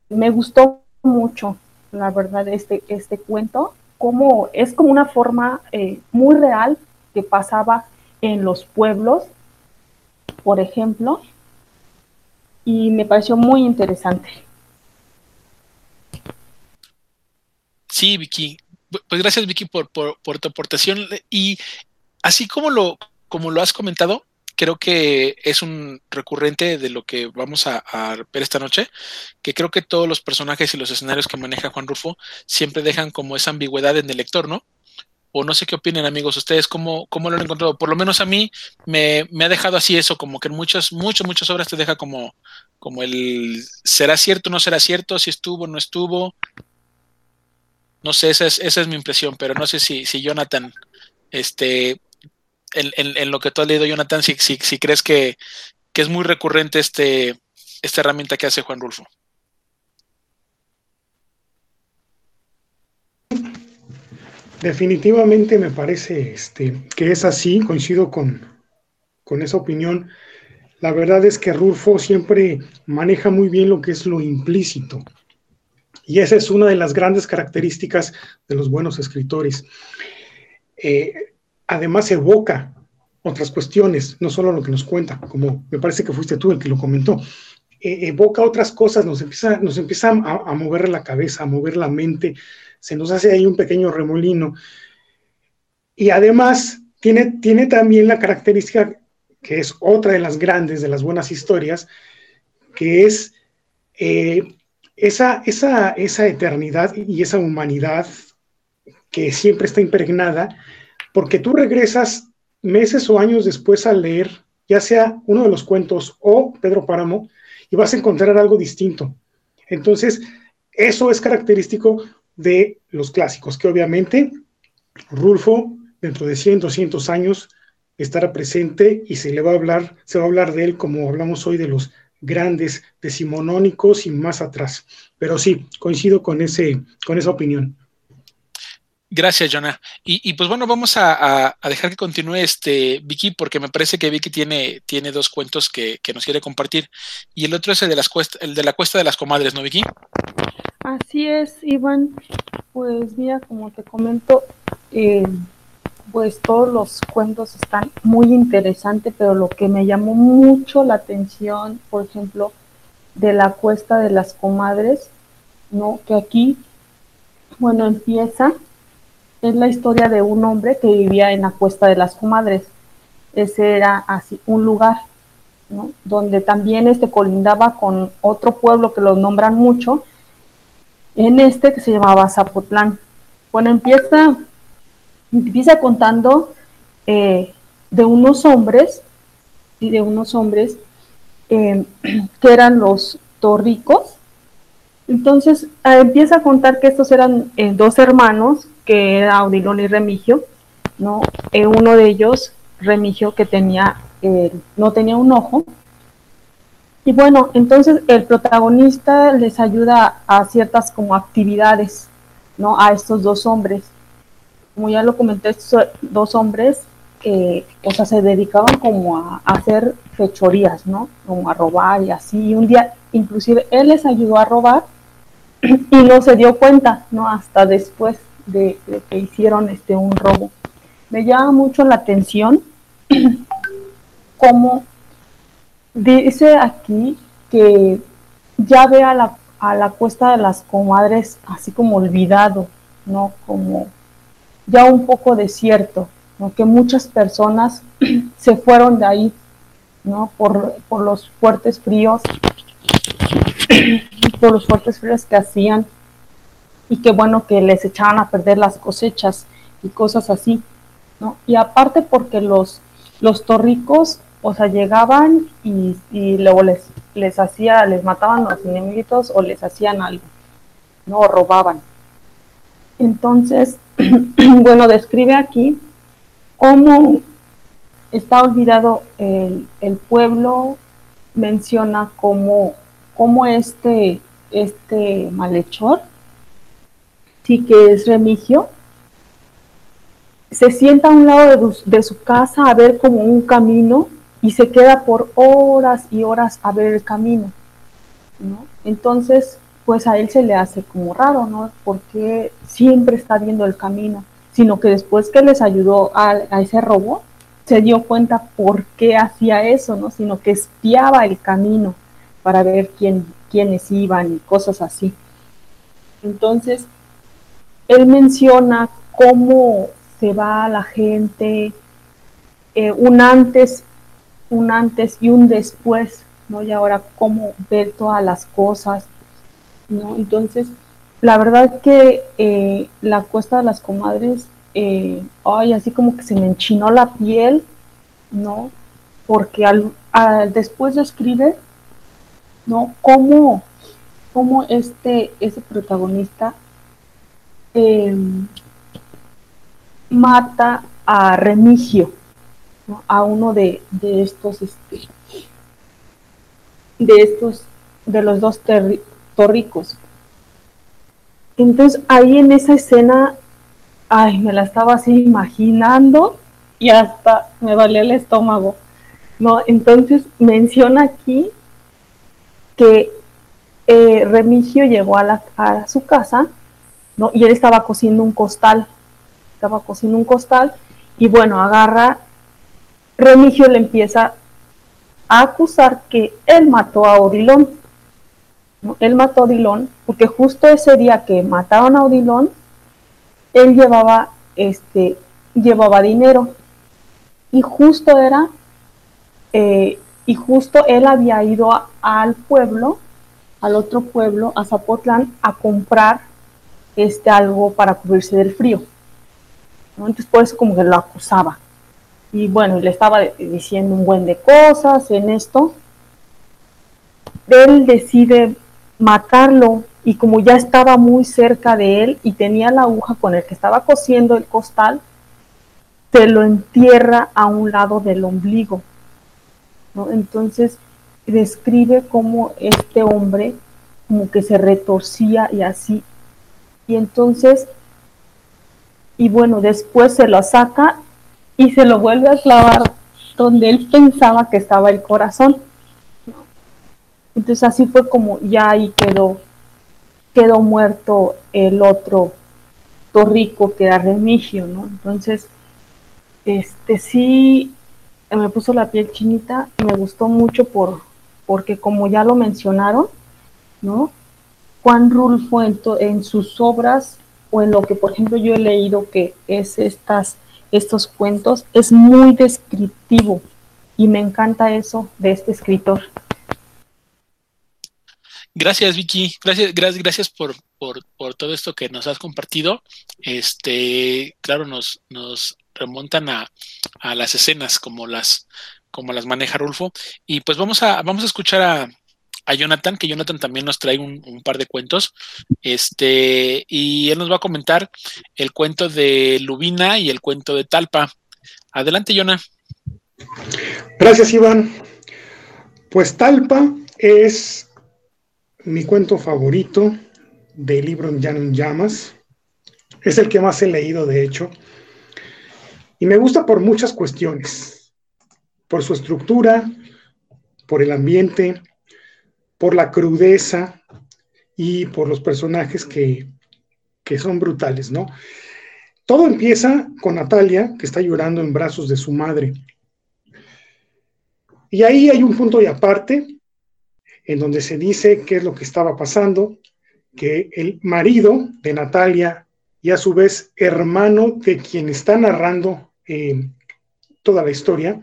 S5: me gustó mucho, la verdad, este, este cuento, como es como una forma eh, muy real que pasaba en los pueblos por ejemplo, y me pareció muy interesante.
S1: Sí, Vicky. Pues gracias, Vicky, por, por, tu aportación. Y así como lo, como lo has comentado, creo que es un recurrente de lo que vamos a, ver esta noche, que creo que todos los personajes y los escenarios que maneja Juan Rufo siempre dejan como esa ambigüedad en el lector, ¿no? O no sé qué opinen amigos, ustedes cómo, cómo lo han encontrado. Por lo menos a mí me, ha dejado así eso, como que en muchas, muchas, muchas obras te deja como, como el será cierto, no será cierto, si estuvo, no estuvo. No sé, esa es, esa es mi impresión, pero no sé si, si Jonathan, este, en, lo que tú has leído, Jonathan, si, crees que, es muy recurrente este, esta herramienta que hace Juan Rulfo.
S6: Definitivamente me parece este, que es así, coincido con, con esa opinión. La verdad es que Rulfo siempre maneja muy bien lo que es lo implícito. Y esa es una de las grandes características de los buenos escritores. Eh, además evoca otras cuestiones, no solo lo que nos cuenta, como me parece que fuiste tú el que lo comentó. E, evoca otras cosas, nos empieza, nos empieza a, mover la cabeza, a mover la mente, se nos hace ahí un pequeño remolino. Y además tiene, tiene también la característica que es otra de las grandes, de las buenas historias, que es eh, esa, esa, esa eternidad y esa humanidad que siempre está impregnada porque tú regresas meses o años después a leer, ya sea uno de los cuentos o Pedro Páramo, y vas a encontrar algo distinto. Entonces, eso es característico de los clásicos, que obviamente Rulfo, dentro de 100, 200 años, estará presente y se le va a hablar, se va a hablar de él como hablamos hoy de los grandes decimonónicos y más atrás. Pero sí, coincido con, ese, con esa opinión.
S1: Gracias, Jonah. Y, pues bueno, vamos a, dejar que continúe este Vicky, porque me parece que Vicky tiene, tiene dos cuentos que, nos quiere compartir. Y el otro es el de, las el de la cuesta de las comadres, ¿no, Vicky?
S5: Así es, Iván. Pues mira, como te comento, eh, pues todos los cuentos están muy interesantes, pero lo que me llamó mucho la atención, por ejemplo, de la cuesta de las comadres, ¿no? Que aquí, bueno, empieza es la historia de un hombre que vivía en la Cuesta de las Comadres. Ese era así un lugar, ¿no? donde también este colindaba con otro pueblo que lo nombran mucho, en este que se llamaba Zapotlán. Bueno, empieza, empieza contando eh, de unos hombres, y de unos hombres eh, *clears throat* que eran los torricos. Entonces eh, empieza a contar que estos eran dos hermanos que era Audilón y Remigio, ¿no? Eh, uno de ellos, Remigio, que tenía, eh, no tenía un ojo. Y bueno, entonces el protagonista les ayuda a ciertas como actividades, ¿no? A estos dos hombres. Como ya lo comenté, estos dos hombres que, o sea, se dedicaban como a, a hacer fechorías, ¿no? Como a robar y así. Y un día, inclusive, él les ayudó a robar *clears throat* y no se dio cuenta, ¿no? Hasta después de, que hicieron este un robo. Me llama mucho la atención *clears throat* como dice aquí que ya ve a la, a la cuesta de las comadres así como olvidado, ¿no? Como ya un poco desierto, ¿no? Que muchas personas *clears throat* se fueron de ahí, ¿no? Por, por los fuertes fríos, *clears throat* por los fuertes fríos que hacían y qué bueno que les echaban a perder las cosechas y cosas así, ¿no? Y aparte porque los, los torricos, o sea, llegaban y, luego les, les hacía, les mataban los enemigos o les hacían algo, ¿no? Robaban. Entonces, *clears throat* bueno, describe aquí cómo está olvidado el, el pueblo, menciona cómo, cómo este, este malhechor, sí que es Remigio, se sienta a un lado de, su casa a ver como un camino y se queda por horas y horas a ver el camino, ¿no? Entonces, pues a él se le hace como raro, ¿no? Porque siempre está viendo el camino, sino que después que les ayudó a, ese robo, se dio cuenta por qué hacía eso, ¿no? Sino que espiaba el camino para ver quién, quiénes iban y cosas así. Entonces, él menciona cómo se va la gente, eh, un antes, un antes y un después, ¿no? Y ahora cómo ver todas las cosas, ¿no? Entonces, la verdad que eh, la cuesta de las comadres eh, ay, así como que se me enchinó la piel, ¿no? Porque al, después de escribir, ¿no? Cómo, cómo este, ese protagonista em, mata a Remigio, a uno de, de, estos, este, de estos, de los dos torricos. Entonces ahí en esa escena ay, me la estaba así imaginando y hasta me valía el estómago. ¿no? Entonces menciona aquí que eh, Remigio llegó a, la, a su casa ¿no? y él estaba cosiendo un costal, estaba cosiendo un costal y bueno, agarra, Remigio le empieza a acusar que él mató a Odilón. ¿no? Él mató a Odilón porque justo ese día que mataron a Odilón, él llevaba, este, llevaba dinero. Y justo era, eh, y justo él había ido al pueblo, al otro pueblo, a Zapotlán, a comprar este, algo para cubrirse del frío. Entonces por eso como que lo acusaba. Y bueno, le estaba diciendo un buen de cosas en esto. Él decide matarlo y como ya estaba muy cerca de él y tenía la aguja con el que estaba cosiendo el costal, se lo entierra a un lado del ombligo. Entonces describe cómo este hombre como que se retorcía y así. Y entonces, y bueno, después se lo saca y se lo vuelve a clavar donde él pensaba que estaba el corazón. Entonces así fue como ya ahí quedó quedó muerto el otro torrico que era Remigio, ¿no? Entonces, este sí me puso la piel chinita y me gustó mucho por, porque como ya lo mencionaron, ¿no? Juan Rulfo en, en sus obras o en lo que por ejemplo yo he leído que es estas, estos cuentos, es muy descriptivo y me encanta eso de este escritor.
S1: Gracias, Vicky. Gracias, gracias, gracias por, por, todo esto que nos has compartido. Este, claro, nos, nos remontan a, las escenas como las, como las maneja Rulfo. Y pues vamos a, vamos a escuchar a, a Jonathan, que Jonathan también nos trae un, par de cuentos. Este, y él nos va a comentar el cuento de Lubina y el cuento de Talpa. Adelante, Jonah.
S6: Gracias, Iván. Pues Talpa es mi cuento favorito del libro en llamas. Es el que más he leído, de hecho. Y me gusta por muchas cuestiones. Por su estructura, por el ambiente, por la crudeza y por los personajes que, que son brutales, ¿no? Todo empieza con Natalia, que está llorando en brazos de su madre. Y ahí hay un punto y aparte en donde se dice qué es lo que estaba pasando, que el marido de Natalia y a su vez hermano de quien está narrando eh, toda la historia,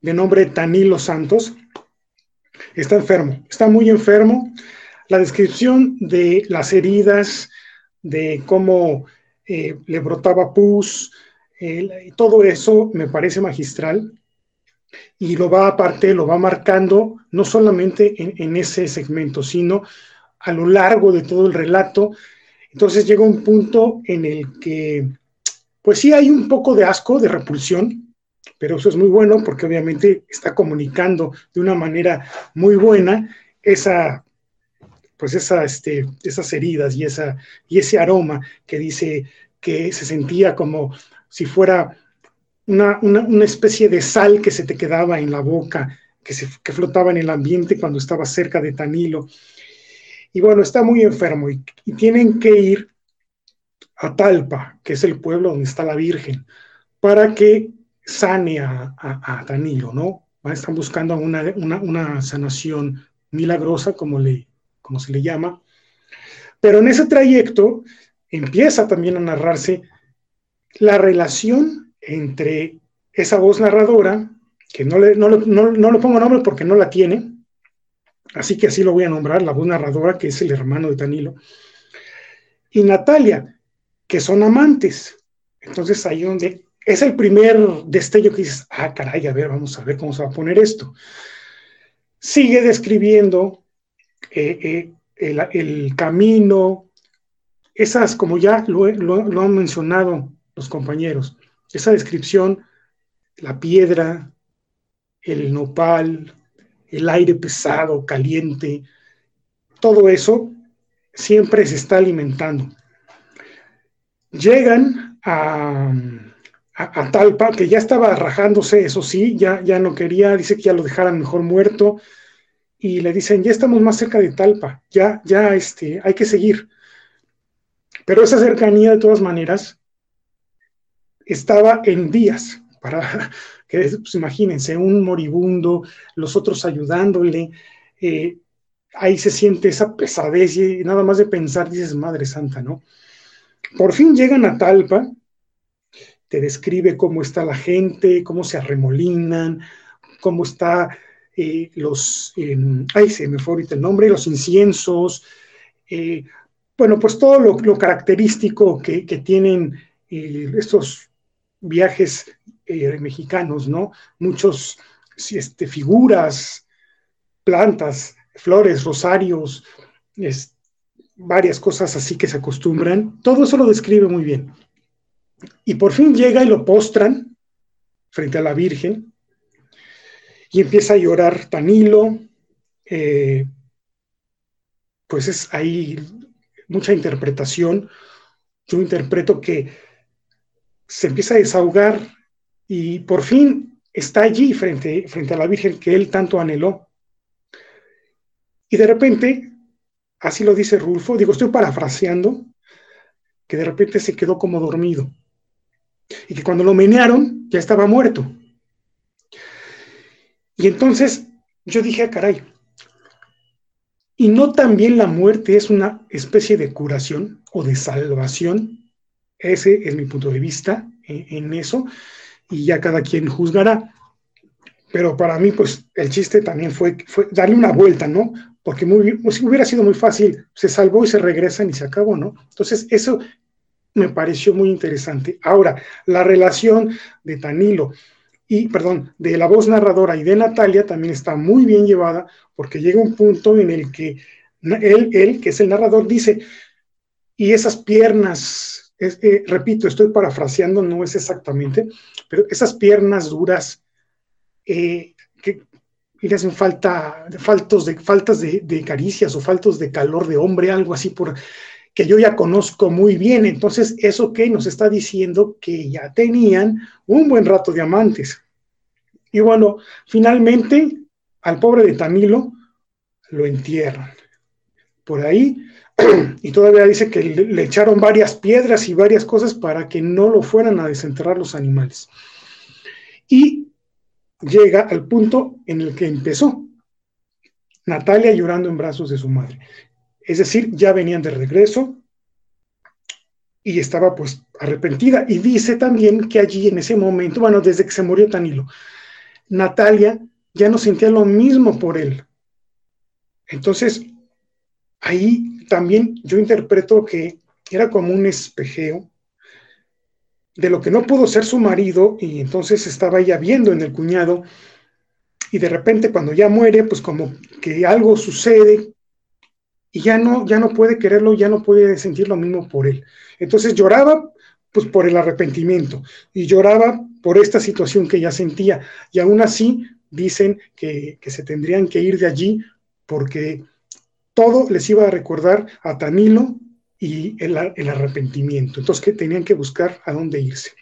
S6: de nombre Tanilo Santos, está enfermo, está muy enfermo. La descripción de las heridas, de cómo eh, le brotaba pus, todo eso me parece magistral y lo va aparte, lo va marcando no solamente en, ese segmento, sino a lo largo de todo el relato. Entonces llega un punto en el que, pues sí hay un poco de asco, de repulsión, pero eso es muy bueno porque obviamente está comunicando de una manera muy buena esa, pues esa, este, esas heridas y, esa, y ese aroma que dice que se sentía como si fuera una, especie de sal que se te quedaba en la boca, que, se, flotaba en el ambiente cuando estaba cerca de Tanilo. Y bueno, está muy enfermo y, tienen que ir a Talpa, que es el pueblo donde está la Virgen, para que sane a, a, Danilo, ¿no? Están buscando una, una, sanación milagrosa, como, le, como se le llama. Pero en ese trayecto empieza también a narrarse la relación entre esa voz narradora, que no le, no, no le pongo nombre porque no la tiene, así que así lo voy a nombrar, la voz narradora, que es el hermano de Danilo, y Natalia, que son amantes. Entonces ahí donde es el primer destello que dices, ah, caray, a ver, vamos a ver cómo se va a poner esto. Sigue describiendo eh, eh, el, camino, esas, como ya lo, lo, han mencionado los compañeros, esa descripción, la piedra, el nopal, el aire pesado, caliente, todo eso siempre se está alimentando. Llegan a, Talpa, que ya estaba rajándose, eso sí, ya, ya no quería, dice que ya lo dejaran mejor muerto, y le dicen, ya estamos más cerca de Talpa, ya, ya, este, hay que seguir. Pero esa cercanía, de todas maneras, estaba en días, para *laughs* que, pues, imagínense, un moribundo, los otros ayudándole, eh, ahí se siente esa pesadez y nada más de pensar dices, Madre Santa, ¿no? Por fin llegan a Talpa, te describe cómo está la gente, cómo se arremolinan, cómo está eh, los, ay, se me fue ahorita el nombre, los inciensos, eh, bueno, pues todo lo, característico que, tienen eh, estos viajes mexicanos, ¿no? Muchos este, figuras, plantas, flores, rosarios, varias cosas así que se acostumbran. Todo eso lo describe muy bien. Y por fin llega y lo postran frente a la Virgen y empieza a llorar Tanilo. Eh, pues es ahí mucha interpretación. Yo interpreto que se empieza a desahogar y por fin está allí frente, frente a la Virgen que él tanto anheló. Y de repente, así lo dice Rulfo, digo, estoy parafraseando, que de repente se quedó como dormido. Y que cuando lo menearon, ya estaba muerto. Y entonces yo dije, ah, caray, ¿y no también la muerte es una especie de curación o de salvación? Ese es mi punto de vista en, en eso, y ya cada quien juzgará. Pero para mí, pues el chiste también fue, darle una vuelta, ¿no? porque muy, pues, hubiera sido muy fácil, se salvó y se regresan y se acabó, ¿no? Entonces, eso me pareció muy interesante. Ahora, la relación de Tanilo y, perdón, de la voz narradora y de Natalia también está muy bien llevada, porque llega un punto en el que él, él que es el narrador, dice, y esas piernas, eh, repito, estoy parafraseando, no es exactamente, pero esas piernas duras, eh, que le hacen falta, faltos de, faltas de, caricias o faltos de calor de hombre, algo así por que yo ya conozco muy bien. Entonces, eso que nos está diciendo que ya tenían un buen rato de amantes. Y bueno, finalmente al pobre de Tamilo lo entierran. Por ahí, *clears throat* y todavía dice que le, le echaron varias piedras y varias cosas para que no lo fueran a desenterrar los animales. Y llega al punto en el que empezó. Natalia llorando en brazos de su madre. Es decir, ya venían de regreso y estaba pues arrepentida. Y dice también que allí en ese momento, bueno, desde que se murió Tanilo, Natalia ya no sentía lo mismo por él. Entonces, ahí también yo interpreto que era como un espejeo de lo que no pudo ser su marido y entonces estaba ella viendo en el cuñado y de repente cuando ya muere, pues como que algo sucede y ya no, ya no puede quererlo, ya no puede sentir lo mismo por él. Entonces lloraba pues por el arrepentimiento y lloraba por esta situación que ella sentía y aún así dicen que, que se tendrían que ir de allí porque todo les iba a recordar a Tanilo y el, arrepentimiento. Entonces, que tenían que buscar a dónde irse.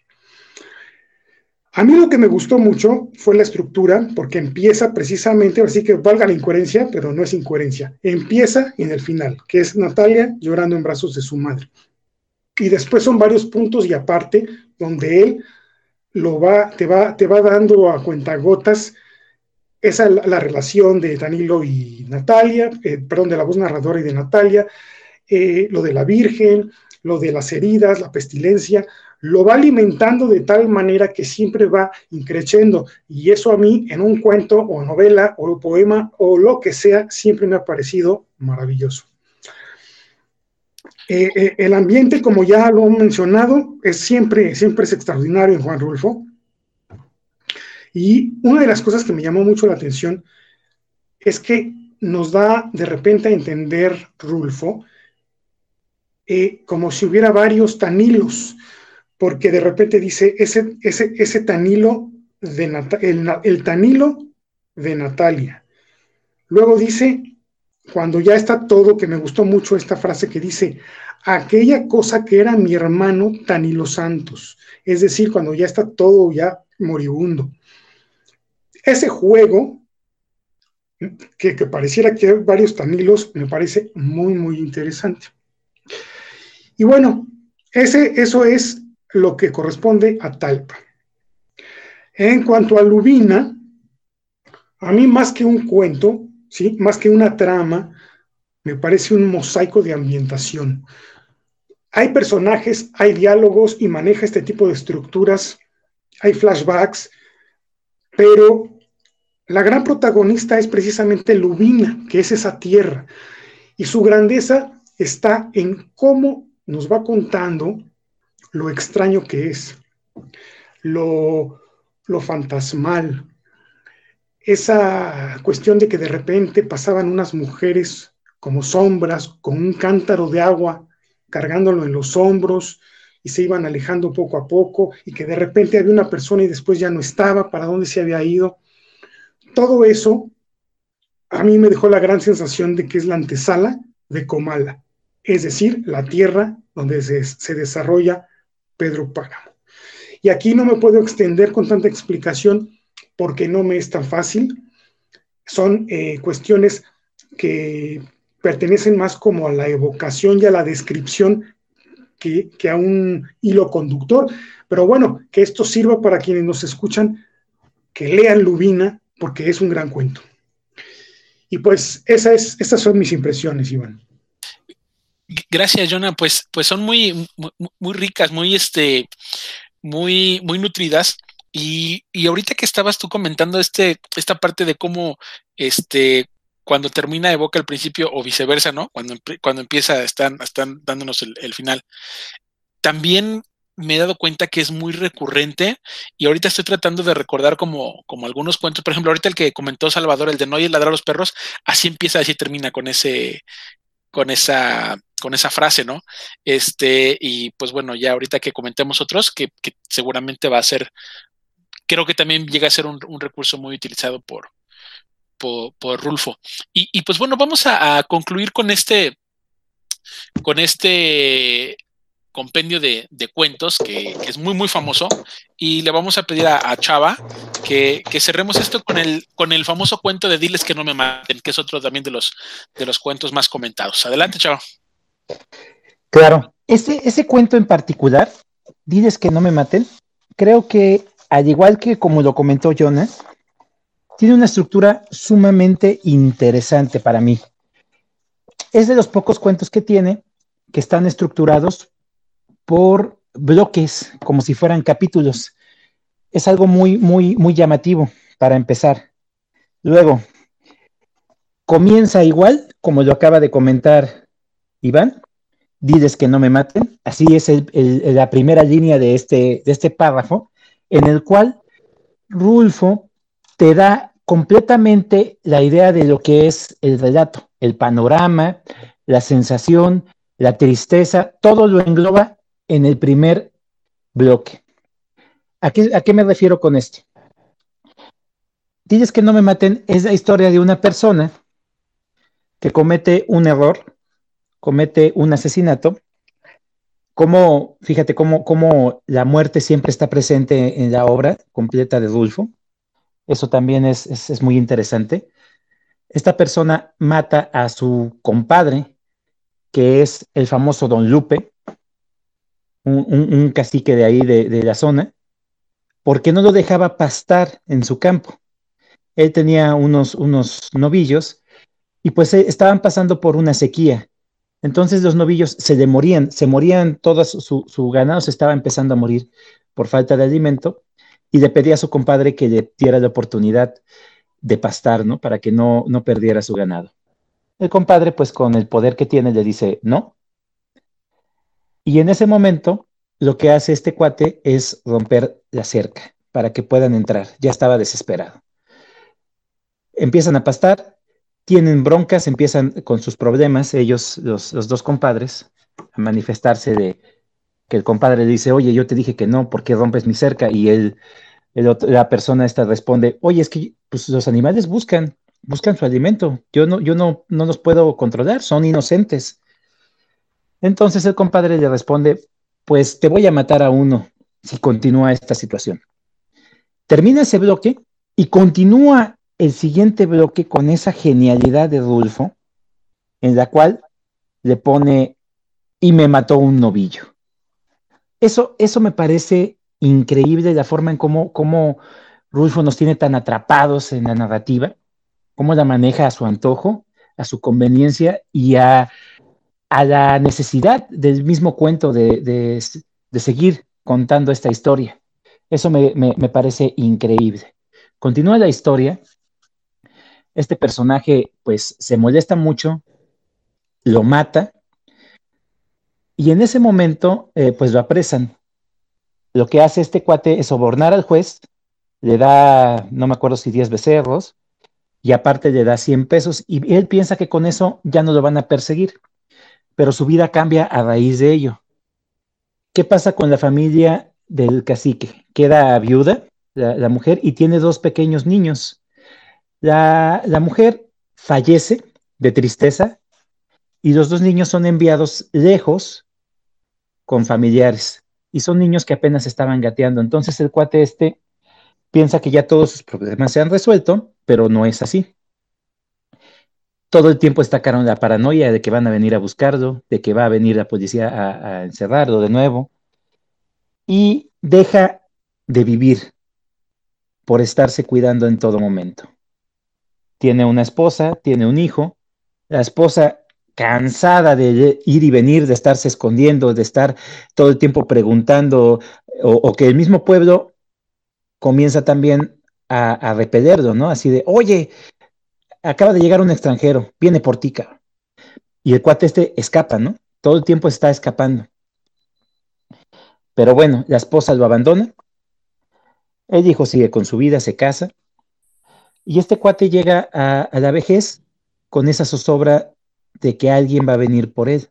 S6: A mí lo que me gustó mucho fue la estructura, porque empieza precisamente, así que valga la incoherencia, pero no es incoherencia, empieza en el final, que es Natalia llorando en brazos de su madre. Y después son varios puntos y aparte, donde él lo va, te, va, te va dando a cuentagotas esa es la, relación de Danilo y Natalia, eh, perdón, de la voz narradora y de Natalia, eh, lo de la Virgen, lo de las heridas, la pestilencia, lo va alimentando de tal manera que siempre va increciendo. Y eso a mí, en un cuento o novela o poema o lo que sea, siempre me ha parecido maravilloso. Eh, el ambiente, como ya lo he mencionado, es siempre, siempre es extraordinario en Juan Rulfo. Y una de las cosas que me llamó mucho la atención es que nos da de repente a entender Rulfo eh, como si hubiera varios tanilos, porque de repente dice ese, ese, ese tanilo de el, tanilo de Natalia. Luego dice, cuando ya está todo, que me gustó mucho esta frase que dice, aquella cosa que era mi hermano Tanilo Santos, es decir, cuando ya está todo ya moribundo. Ese juego, que, pareciera que hay varios tanilos, me parece muy, muy interesante. Y bueno, ese, eso es lo que corresponde a Talpa. En cuanto a Lubina, a mí más que un cuento, ¿sí? más que una trama, me parece un mosaico de ambientación. Hay personajes, hay diálogos y maneja este tipo de estructuras, hay flashbacks, pero la gran protagonista es precisamente Lubina, que es esa tierra, y su grandeza está en cómo nos va contando lo extraño que es, lo, lo fantasmal, esa cuestión de que de repente pasaban unas mujeres como sombras con un cántaro de agua cargándolo en los hombros y se iban alejando poco a poco y que de repente había una persona y después ya no estaba, para dónde se había ido. Todo eso a mí me dejó la gran sensación de que es la antesala de Comala, es decir, la tierra donde se, desarrolla Pedro Páramo. Y aquí no me puedo extender con tanta explicación porque no me es tan fácil. Son eh, cuestiones que pertenecen más como a la evocación y a la descripción que, a un hilo conductor. Pero bueno, que esto sirva para quienes nos escuchan, que lean Lubina, porque es un gran cuento. Y pues esa es, esas son mis impresiones, Iván.
S1: Gracias, Jonah. Pues, pues son muy, muy, ricas, muy, este, muy, muy nutridas. Y, y, ahorita que estabas tú comentando este, esta parte de cómo este, cuando termina evoca el principio o viceversa, ¿no? Cuando, cuando empieza, están, están dándonos el, final. También me he dado cuenta que es muy recurrente y ahorita estoy tratando de recordar como, como algunos cuentos, por ejemplo, ahorita el que comentó Salvador, el de no oye ladrar a los perros, así empieza, así termina con ese, con esa, con esa frase, ¿no? Este, y pues bueno, ya ahorita que comentemos otros, que, seguramente va a ser, creo que también llega a ser un recurso muy utilizado por, por, Rulfo. Y, pues bueno, vamos a, concluir con este, con este compendio de, cuentos que, es muy, muy famoso. Y le vamos a pedir a, Chava que, cerremos esto con el, con el famoso cuento de Diles que no me maten, que es otro también de los, de los cuentos más comentados. Adelante, Chava.
S2: Claro, ese, ese cuento en particular, Diles que no me maten, creo que al igual que como lo comentó Jonas, tiene una estructura sumamente interesante para mí. Es de los pocos cuentos que tiene que están estructurados por bloques, como si fueran capítulos. Es algo muy, muy, muy llamativo para empezar. Luego, comienza igual, como lo acaba de comentar Iván, diles que no me maten. Así es la primera línea de este, de este párrafo, en el cual Rulfo te da completamente la idea de lo que es el relato, el panorama, la sensación, la tristeza, todo lo engloba en el primer bloque. ¿A qué, me refiero con esto? Dices que no me maten, es la historia de una persona que comete un error, comete un asesinato, como, fíjate cómo, cómo la muerte siempre está presente en la obra completa de Rulfo, eso también es, muy interesante. Esta persona mata a su compadre, que es el famoso Don Lupe, un, cacique de ahí, de, la zona. porque no lo dejaba pastar en su campo. Él tenía unos, unos novillos y pues eh, estaban pasando por una sequía. Entonces los novillos se morían, se morían, todo su, su ganado se estaba empezando a morir por falta de alimento y le pedía a su compadre que le diera la oportunidad de pastar, ¿no? Para que no, no perdiera su ganado. El compadre, pues con el poder que tiene, le dice, no. Y en ese momento, lo que hace este cuate es romper la cerca para que puedan entrar. Ya estaba desesperado. Empiezan a pastar, tienen broncas, empiezan con sus problemas, ellos, los, dos compadres, a manifestarse de que el compadre le dice, oye, yo te dije que no, ¿por qué rompes mi cerca? Y él, la persona esta responde, oye, es que pues, los animales buscan, buscan su alimento, yo no, yo no, no los puedo controlar, son inocentes. Entonces el compadre le responde, pues te voy a matar a uno si continúa esta situación. Termina ese bloque y continúa el siguiente bloque con esa genialidad de Rulfo, en la cual le pone y me mató un novillo. Eso, eso me parece increíble la forma en cómo, cómo Rulfo nos tiene tan atrapados en la narrativa, cómo la maneja a su antojo, a su conveniencia y a, la necesidad del mismo cuento de, seguir contando esta historia. Eso me, me parece increíble. Continúa la historia este personaje pues se molesta mucho, lo mata y en ese momento eh, pues lo apresan. Lo que hace este cuate es sobornar al juez, le da, no me acuerdo si 10 becerros, y aparte le da 100 pesos y él piensa que con eso ya no lo van a perseguir, pero su vida cambia a raíz de ello. ¿Qué pasa con la familia del cacique? Queda viuda la mujer y tiene dos pequeños niños. La, mujer fallece de tristeza y los dos niños son enviados lejos con familiares y son niños que apenas estaban gateando. Entonces el cuate este piensa que ya todos sus problemas se han resuelto, pero no es así. Todo el tiempo está en la paranoia de que van a venir a buscarlo, de que va a venir la policía a encerrarlo de nuevo, y deja de vivir por estarse cuidando en todo momento. Tiene una esposa, tiene un hijo, la esposa cansada de ir y venir, de estarse escondiendo, de estar todo el tiempo preguntando, o, que el mismo pueblo comienza también a, a, repelerlo, ¿no? Así de, oye, acaba de llegar un extranjero, viene por ti, Y el cuate este escapa, ¿no? Todo el tiempo está escapando. Pero bueno, la esposa lo abandona. El hijo sigue con su vida, se casa. Y este cuate llega a, la vejez con esa zozobra de que alguien va a venir por él.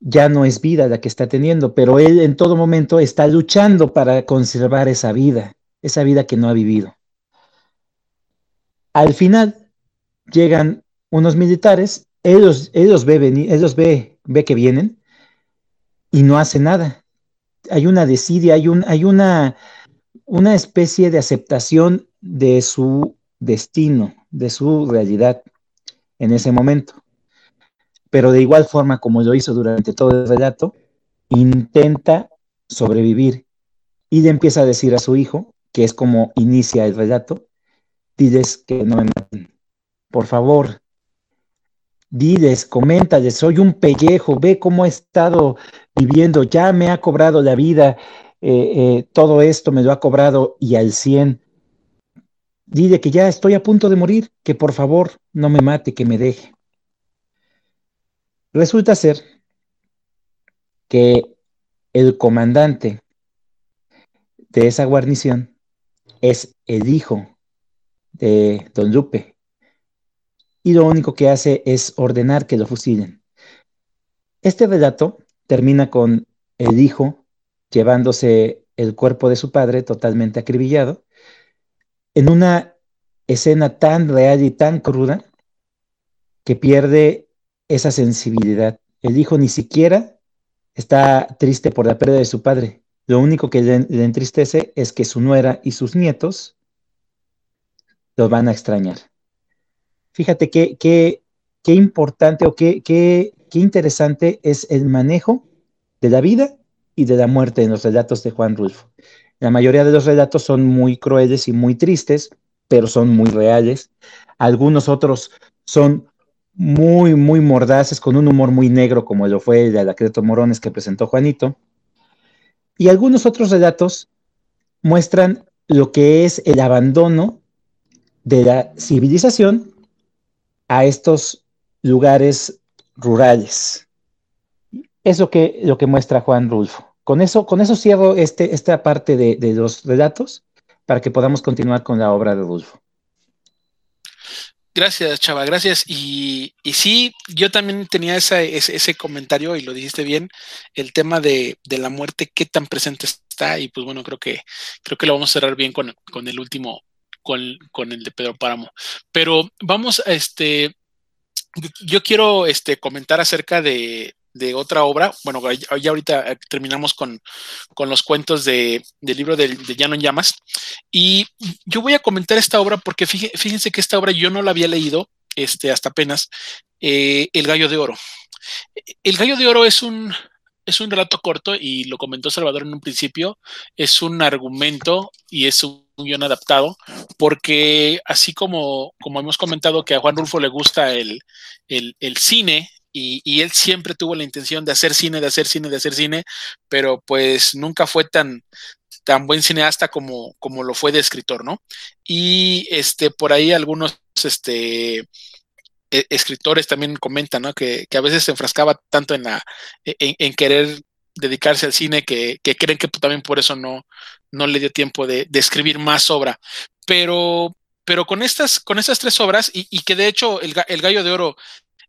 S2: Ya no es vida la que está teniendo, pero él en todo momento está luchando para conservar esa vida, esa vida que no ha vivido. Al final llegan unos militares, ellos, ellos ve ellos ve, ve que vienen y no hace nada. Hay una desidia, hay, un, hay una, una especie de aceptación de su destino, de su realidad en ese momento. Pero de igual forma como lo hizo durante todo el relato, intenta sobrevivir y le empieza a decir a su hijo, que es como inicia el relato, diles que no me por favor, diles, coméntales, soy un pellejo, ve cómo he estado viviendo, ya me ha cobrado la vida, eh, eh, todo esto me lo ha cobrado y al 100 Dile que ya estoy a punto de morir, que por favor no me mate, que me deje. Resulta ser que el comandante de esa guarnición es el hijo de don Lupe y lo único que hace es ordenar que lo fusilen. Este relato termina con el hijo llevándose el cuerpo de su padre totalmente acribillado en una escena tan real y tan cruda que pierde esa sensibilidad. El hijo ni siquiera está triste por la pérdida de su padre. Lo único que le, entristece es que su nuera y sus nietos lo van a extrañar. Fíjate qué, qué, qué importante o qué, qué, qué interesante es el manejo de la vida y de la muerte en los relatos de Juan Rulfo. La mayoría de los relatos son muy crueles y muy tristes, pero son muy reales. Algunos otros son muy, muy mordaces, con un humor muy negro, como lo fue el de Anacleto Morones que presentó Juanito. Y algunos otros relatos muestran lo que es el abandono de la civilización a estos lugares rurales. Es lo que, lo que muestra Juan Rulfo. Con eso, con eso cierro este, esta parte de, de los relatos para que podamos continuar con la obra de Rulfo.
S1: Gracias, Chava, gracias. Y, y sí, yo también tenía ese, ese, comentario y lo dijiste bien, el tema de, de, la muerte, qué tan presente está. Y pues bueno, creo que, creo que lo vamos a cerrar bien con, con el último, con, el de Pedro Páramo. Pero vamos a este, yo quiero este, comentar acerca de, de otra obra. Bueno, ya ahorita eh, terminamos con, con los cuentos de, del libro de, de Llano en Llamas. Y yo voy a comentar esta obra porque fíjense que esta obra yo no la había leído este, hasta apenas, eh, El Gallo de Oro. El Gallo de Oro es un, es un relato corto y lo comentó Salvador en un principio, es un argumento y es un guion adaptado, porque así como, como hemos comentado que a Juan Rulfo le gusta el, el, cine y, él siempre tuvo la intención de hacer cine, de hacer cine, de hacer cine, pero pues nunca fue tan, tan buen cineasta como, como lo fue de escritor, ¿no? Y este, por ahí algunos este, e, escritores también comentan, ¿no? Que, a veces se enfrascaba tanto en, la, en, querer dedicarse al cine que, creen que también por eso no, no le dio tiempo de, escribir más obra. Pero, pero con estas, con estas tres obras, y, que de hecho el, el, Gallo de Oro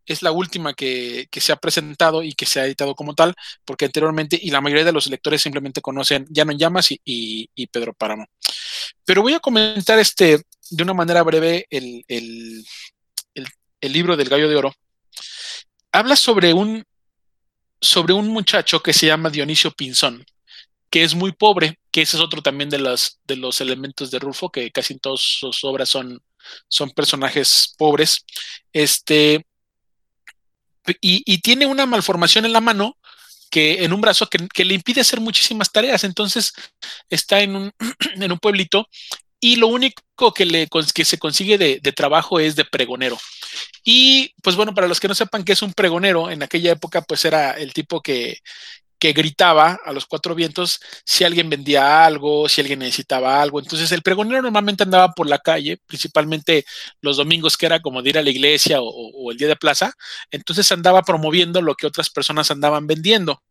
S1: es la última que, se ha presentado y que se ha editado como tal, porque anteriormente, y la mayoría de los lectores simplemente conocen Ya no en llamas y, Pedro Páramo. Pero voy a comentar este de una manera breve el, el, libro del Gallo de Oro. Habla sobre un, sobre un muchacho que se llama Dionisio Pinzón, que es muy pobre, que ese es otro también de, de los elementos de Rulfo, que casi en todas sus obras son, son personajes pobres. Este, y, tiene una malformación en la mano que en un brazo que, le impide hacer muchísimas tareas. Entonces está en un, *clears throat* en un pueblito y lo único que, le, que se consigue de, de, trabajo es de pregonero. Y pues bueno, para los que no sepan qué es un pregonero, en aquella época pues era el tipo que, que gritaba a los cuatro vientos si alguien vendía algo, si alguien necesitaba algo. Entonces el pregonero normalmente andaba por la calle, principalmente los domingos que era como de ir a la iglesia o, el día de plaza. Entonces andaba promoviendo lo que otras personas andaban vendiendo.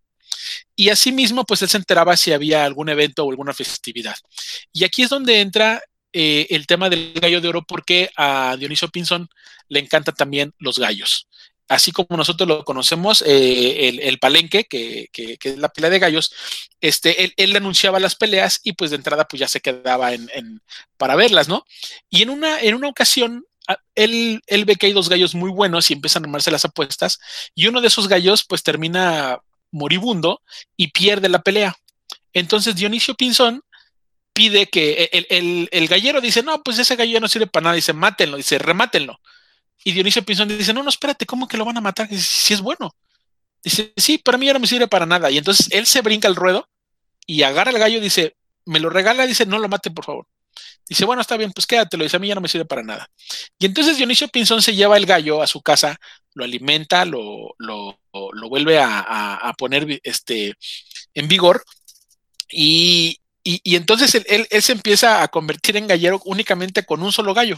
S1: Y asimismo, pues él se enteraba si había algún evento o alguna festividad. Y aquí es donde entra eh, el tema del gallo de oro porque a Dionisio Pinzón le encantan también los gallos así como nosotros lo conocemos, eh, el, palenque, que, es la pelea de gallos, este, él, anunciaba las peleas y pues de entrada pues ya se quedaba en, para verlas, ¿no? Y en una, en una ocasión, él, ve que hay dos gallos muy buenos y empiezan a armarse las apuestas y uno de esos gallos pues termina moribundo y pierde la pelea. Entonces Dionisio Pinzón pide que el, el, el, gallero dice, no, pues ese gallo ya no sirve para nada, dice, mátenlo, dice, remátenlo. Y Dionisio Pinzón dice, no, no, espérate, ¿cómo que lo van a matar? si es bueno. Dice, sí, para mí ya no me sirve para nada. Y entonces él se brinca al ruedo y agarra al gallo dice, me lo regala, dice, no lo maten, por favor. Dice, bueno, está bien, pues quédatelo. Dice, a mí ya no me sirve para nada. Y entonces Dionisio Pinzón se lleva el gallo a su casa, lo alimenta, lo, lo, lo vuelve a, poner este, en vigor. Y, y, y entonces él, él, él, se empieza a convertir en gallero únicamente con un solo gallo.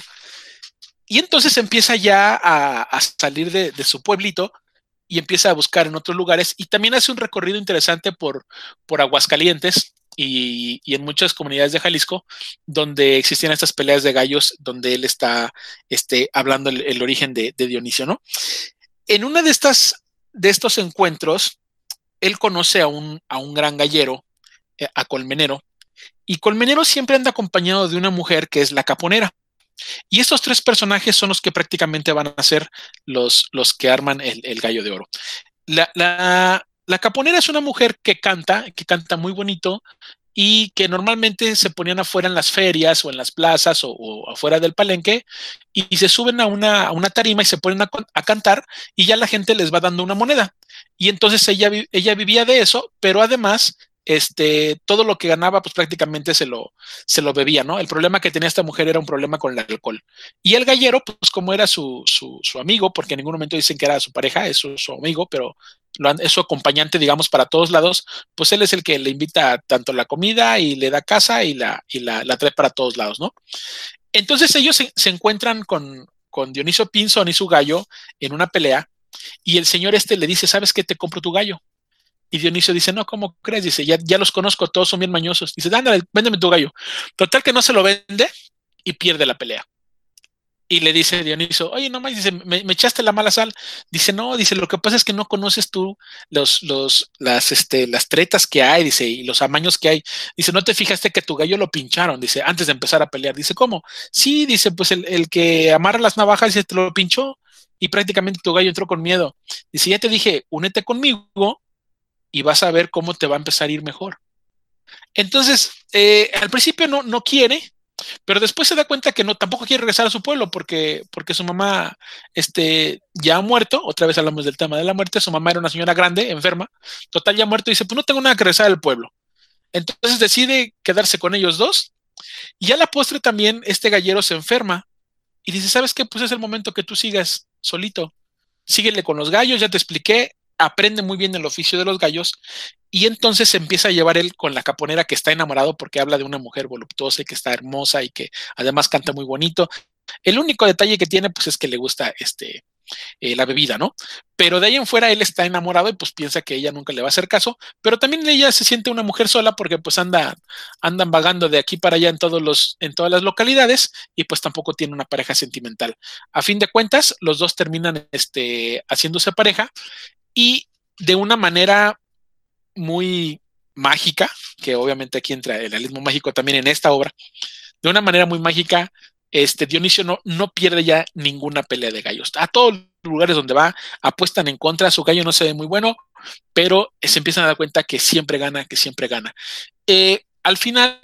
S1: Y entonces empieza ya a, salir de, su pueblito y empieza a buscar en otros lugares y también hace un recorrido interesante por, por Aguascalientes y, en muchas comunidades de Jalisco donde existían estas peleas de gallos donde él está este, hablando el, origen de, Dionisio, ¿no? En una de estas de estos encuentros, él conoce a un, a un gran gallero, eh, a Colmenero, y Colmenero siempre anda acompañado de una mujer que es la caponera. Y estos tres personajes son los que prácticamente van a ser los, los que arman el, gallo de oro. La, la, caponera es una mujer que canta, que canta muy bonito y que normalmente se ponían afuera en las ferias o en las plazas o, afuera del palenque y, se suben a una, una, tarima y se ponen a, a, cantar y ya la gente les va dando una moneda. Y entonces ella, ella vivía de eso, pero además este, todo lo que ganaba, pues prácticamente se lo, se lo bebía, ¿no? El problema que tenía esta mujer era un problema con el alcohol. Y el gallero, pues como era su, su, amigo, porque en ningún momento dicen que era su pareja, es su, amigo, pero lo, es su acompañante, digamos, para todos lados, pues él es el que le invita tanto la comida y le da casa y la, y la, trae para todos lados, ¿no? Entonces ellos se, encuentran con, con Dionisio Pinzón y su gallo en una pelea y el señor este le dice, ¿sabes qué? Te compro tu gallo. Y Dionisio dice, no, ¿cómo crees? Dice, ya, ya los conozco, todos son bien mañosos. Dice, ándale, véndeme tu gallo. Total que no se lo vende y pierde la pelea. Y le dice Dionisio, oye, no más, dice, ¿me, echaste la mala sal. Dice, no, dice, lo que pasa es que no conoces tú los, los, las, este, las tretas que hay, dice, y los amaños que hay. Dice, no te fijaste que tu gallo lo pincharon, dice, antes de empezar a pelear. Dice, ¿cómo? Sí, dice, pues el, el que amarra las navajas, te lo pinchó y prácticamente tu gallo entró con miedo. Dice, ya te dije, únete conmigo y vas a ver cómo te va a empezar a ir mejor. Entonces, eh, al principio no, no quiere, pero después se da cuenta que no, tampoco quiere regresar a su pueblo porque, porque su mamá este, ya ha muerto. Otra vez hablamos del tema de la muerte. Su mamá era una señora grande, enferma. Total, ya ha muerto. Y dice, pues no tengo nada que regresar al pueblo. Entonces decide quedarse con ellos dos. Y a la postre también este gallero se enferma. Y dice, ¿sabes qué? Pues es el momento que tú sigas solito. Síguele con los gallos, ya te expliqué. Aprende muy bien el oficio de los gallos. Y entonces se empieza a llevar él con la caponera que está enamorado porque habla de una mujer voluptuosa y que está hermosa y que además canta muy bonito. El único detalle que tiene, pues es que le gusta este, eh, la bebida, ¿no? Pero de ahí en fuera él está enamorado y pues piensa que ella nunca le va a hacer caso, pero también ella se siente una mujer sola porque pues anda, andan vagando de aquí para allá en todos los, en todas las localidades y pues tampoco tiene una pareja sentimental. A fin de cuentas, los dos terminan este, haciéndose pareja y de una manera muy mágica, que obviamente aquí entra el realismo mágico también en esta obra, de una manera muy mágica, este Dionisio no, no pierde ya ninguna pelea de gallos. A todos los lugares donde va, apuestan en contra, su gallo no se ve muy bueno, pero se empiezan a dar cuenta que siempre gana, que siempre gana. Eh, al final,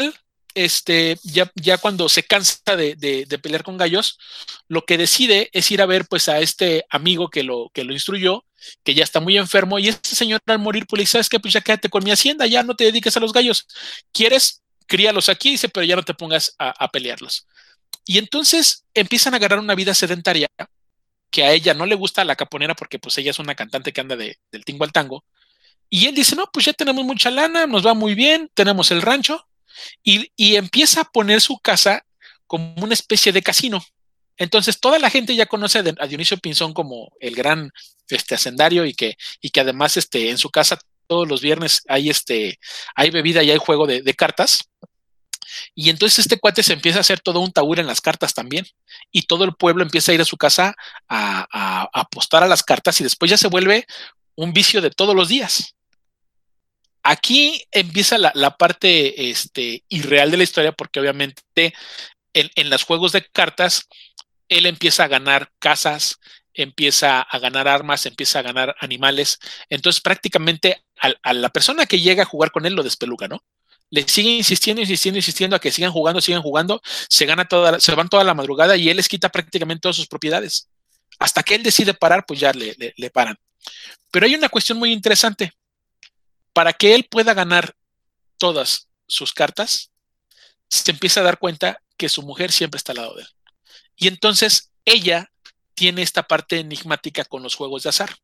S1: este, ya, ya cuando se cansa de, de, de, pelear con gallos, lo que decide es ir a ver pues a este amigo que lo, que lo instruyó, que ya está muy enfermo, y este señor al morir, pues le dice, ¿sabes qué? Pues ya quédate con mi hacienda, ya no te dediques a los gallos. ¿Quieres? Críalos aquí, dice, pero ya no te pongas a, pelearlos. Y entonces empiezan a agarrar una vida sedentaria que a ella no le gusta la caponera porque pues ella es una cantante que anda de, del tingo al tango. Y él dice, no, pues ya tenemos mucha lana, nos va muy bien, tenemos el rancho. Y, y empieza a poner su casa como una especie de casino. Entonces toda la gente ya conoce a Dionisio Pinzón como el gran este, hacendario y que, y que además este, en su casa todos los viernes hay, este, hay bebida y hay juego de, cartas. Y entonces este cuate se empieza a hacer todo un taur en las cartas también. Y todo el pueblo empieza a ir a su casa a, a, a apostar a las cartas y después ya se vuelve un vicio de todos los días. Aquí empieza la, la parte este, irreal de la historia porque obviamente en, en los juegos de cartas él empieza a ganar casas, empieza a ganar armas, empieza a ganar animales. Entonces prácticamente a, la persona que llega a jugar con él lo despeluca, ¿no? le sigue insistiendo, insistiendo, insistiendo a que sigan jugando, sigan jugando, se gana toda, se van toda la madrugada y él les quita prácticamente todas sus propiedades. Hasta que él decide parar, pues ya le, le paran. Pero hay una cuestión muy interesante. Para que él pueda ganar todas sus cartas, se empieza a dar cuenta que su mujer siempre está al lado de él. Y entonces ella tiene esta parte enigmática con los juegos de azar.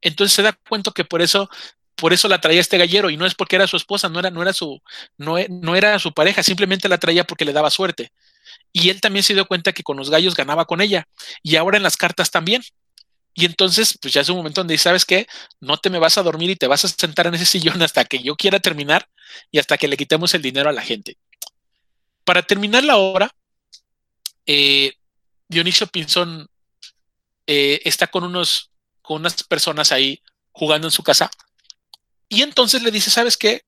S1: Entonces se da cuenta que por eso por eso la traía este gallero y no es porque era su esposa, no era, no era su, no, no era su pareja, simplemente la traía porque le daba suerte. Y él también se dio cuenta que con los gallos ganaba con ella y ahora en las cartas también. Y entonces, pues ya es un momento donde ¿sabes qué? No te me vas a dormir y te vas a sentar en ese sillón *laughs* hasta que yo quiera terminar y hasta que le quitemos el dinero a la gente. Para terminar la obra, eh, Dionisio Pinzón eh, está con unos, con unas personas ahí jugando en su casa y entonces le dice, ¿sabes qué?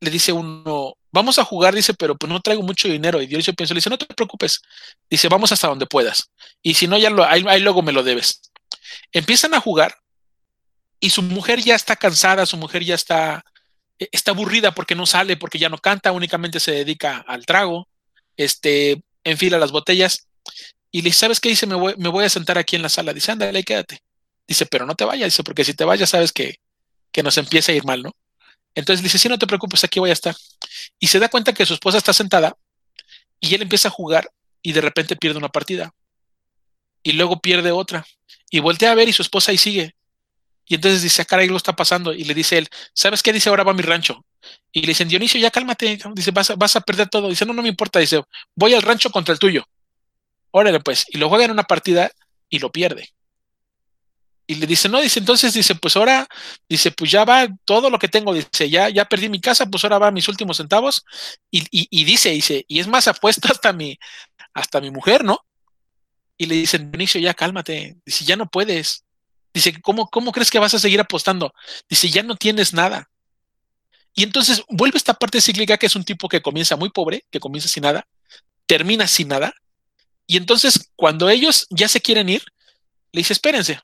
S1: Le dice uno, vamos a jugar, dice, pero pues no traigo mucho dinero. Y Dionisio piensa, le dice, no te preocupes. Dice, vamos hasta donde puedas. Y si no, ya lo, ahí, luego me lo debes. Empiezan a jugar y su mujer ya está cansada, su mujer ya está, está aburrida porque no sale, porque ya no canta, únicamente se dedica al trago, este, enfila las botellas. Y le dice, ¿sabes qué? Dice, me voy, me voy a sentar aquí en la sala. Dice, ándale, quédate. Dice, pero no te vayas, dice, porque si te vayas, sabes que, que nos empiece a ir mal, ¿no? Entonces dice, sí, no te preocupes, aquí voy a estar. Y se da cuenta que su esposa está sentada y él empieza a jugar y de repente pierde una partida. Y luego pierde otra. Y voltea a ver y su esposa ahí sigue. Y entonces dice, ah, caray, lo está pasando. Y le dice él, ¿sabes qué? Dice, ahora va a mi rancho. Y le dicen, Dionisio, ya cálmate. Dice, vas a, vas a perder todo. Dice, no, no me importa. Dice, voy al rancho contra el tuyo. Órale, pues. Y lo juega en una partida y lo pierde. Y le dice, no, dice, entonces dice, pues ahora, dice, pues ya va todo lo que tengo, dice, ya, ya perdí mi casa, pues ahora va mis últimos centavos. Y, y, dice, dice, y es más, apuesto hasta mi, hasta mi mujer, ¿no? Y le dicen, Dionisio, ya cálmate. Dice, ya no puedes. Dice, ¿cómo, ¿cómo crees que vas a seguir apostando? Dice, ya no tienes nada. Y entonces vuelve esta parte cíclica que es un tipo que comienza muy pobre, que comienza sin nada, termina sin nada. Y entonces cuando ellos ya se quieren ir, le dice, espérense.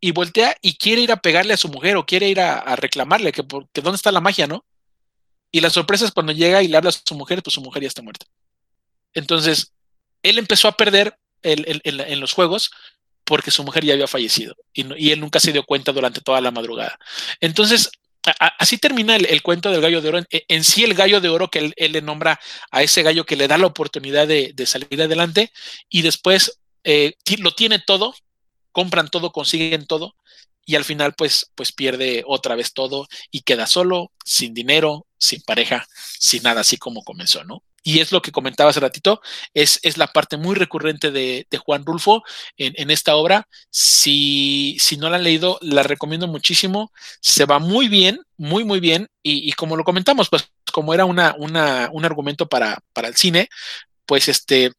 S1: Y voltea y quiere ir a pegarle a su mujer o quiere ir a, reclamarle que, que dónde está la magia, ¿no? Y la sorpresa es cuando llega y le habla a su mujer, pues su mujer ya está muerta. Entonces, él empezó a perder en los juegos porque su mujer ya había fallecido y, él nunca se dio cuenta durante toda la madrugada. Entonces, así termina el, cuento del gallo de oro. En, sí, el gallo de oro que él, le nombra a ese gallo que le da la oportunidad de, salir adelante y después eh, lo tiene todo, compran todo, consiguen todo y al final pues, pues pierde otra vez todo y queda solo, sin dinero, sin pareja, sin nada, así como comenzó, ¿no? Y es lo que comentaba hace ratito, es, es la parte muy recurrente de, Juan Rulfo en, esta obra. Si, si, no la han leído, la recomiendo muchísimo. Se va muy bien, muy, muy bien. Y, como lo comentamos, pues como era una, una, un argumento para, para el cine, pues este,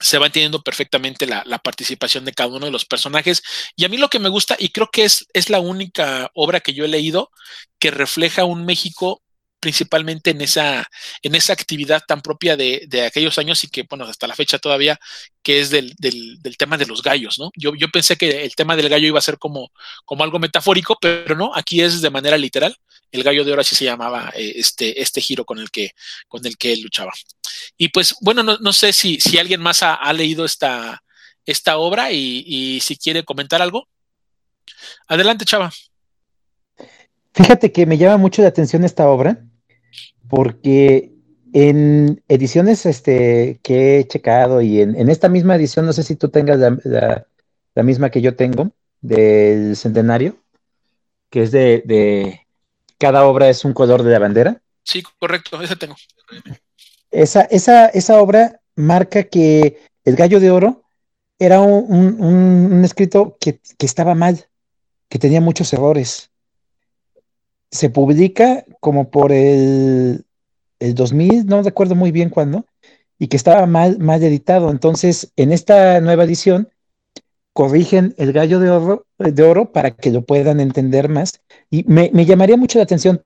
S1: se va entendiendo perfectamente la, la, participación de cada uno de los personajes. Y a mí lo que me gusta, y creo que es, es la única obra que yo he leído que refleja un México principalmente en esa, en esa actividad tan propia de, de, aquellos años y que, bueno, hasta la fecha todavía, que es del, del, del, tema de los gallos, ¿no? Yo, yo pensé que el tema del gallo iba a ser como, como algo metafórico, pero no, aquí es de manera literal. El gallo de oro así se llamaba eh, este, este giro con el que, con el que él luchaba. Y pues, bueno, no, no sé si, si alguien más ha, leído esta, esta obra y, y si quiere comentar algo. Adelante, Chava.
S2: Fíjate que me llama mucho la atención esta obra porque en ediciones este, que he checado y en, esta misma edición, no sé si tú tengas la, misma que yo tengo del centenario, que es de, cada obra es un color de la bandera.
S1: Sí, correcto, esa tengo.
S2: Esa, esa, esa obra marca que el gallo de oro era un, escrito que, que, estaba mal, que tenía muchos errores se publica como por el, el 2000, no recuerdo muy bien cuándo, y que estaba mal, mal editado. Entonces, en esta nueva edición, corrigen el gallo de oro, de oro para que lo puedan entender más. Y me, me llamaría mucho la atención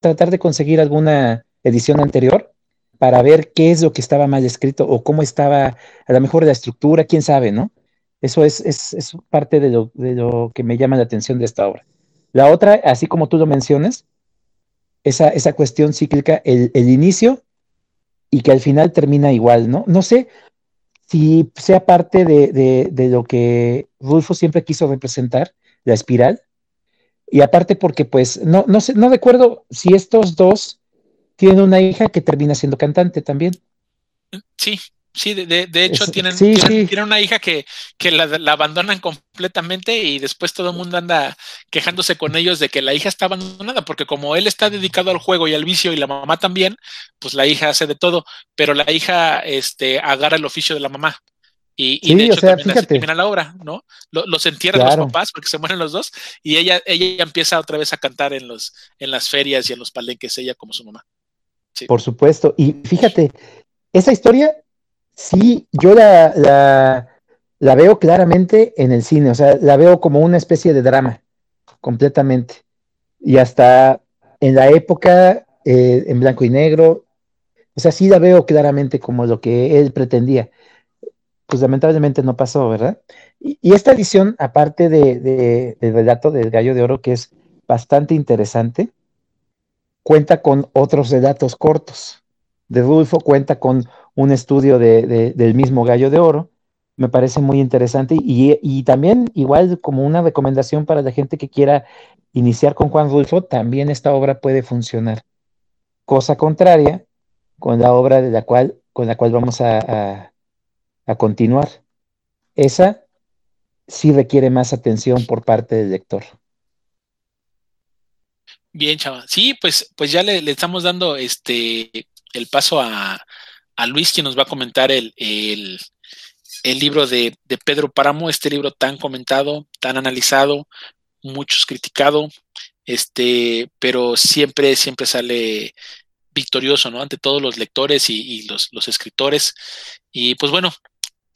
S2: tratar de conseguir alguna edición anterior para ver qué es lo que estaba mal escrito o cómo estaba a lo mejor la estructura, quién sabe, ¿no? Eso es, es, es parte de lo, de lo que me llama la atención de esta obra. La otra, así como tú lo mencionas, esa, esa cuestión cíclica, el, inicio y que al final termina igual, ¿no? No sé si sea parte de, de, lo que Rulfo siempre quiso representar, la espiral, y aparte porque pues no, no sé, no recuerdo si estos dos tienen una hija que termina siendo cantante también.
S1: Sí, Sí, de, de hecho tienen, una hija que, que la, abandonan completamente y después todo el mundo anda quejándose con ellos de que la hija está abandonada, porque como él está dedicado al juego y al vicio y la mamá también, pues la hija hace de todo, pero la hija este, agarra el oficio de la mamá. Y, de hecho también termina la obra, ¿no? Los entierran los papás porque se mueren los dos y ella, ella empieza otra vez a cantar en, los, en las ferias y en los palenques, ella como su mamá.
S2: Por supuesto. Y fíjate, esa historia sí, yo la, la, veo claramente en el cine, o sea, la veo como una especie de drama, completamente. Y hasta en la época, eh, en blanco y negro, o sea, sí la veo claramente como lo que él pretendía. Pues lamentablemente no pasó, ¿verdad? Y, esta edición, aparte de, del relato del gallo de oro, que es bastante interesante, cuenta con otros relatos cortos. De Rulfo cuenta con un estudio de, del mismo gallo de oro. Me parece muy interesante y, también igual como una recomendación para la gente que quiera iniciar con Juan Rulfo, también esta obra puede funcionar. Cosa contraria con la obra de la cual, con la cual vamos a, a continuar. Esa sí requiere más atención por parte del lector.
S1: Bien, chava. Sí, pues, pues ya le, estamos dando este el paso a, a, Luis, quien nos va a comentar el, el, el libro de, de, Pedro Páramo, este libro tan comentado, tan analizado, muchos criticado, este, pero siempre, siempre sale victorioso, ¿no? Ante todos los lectores y, los, los, escritores. Y pues bueno,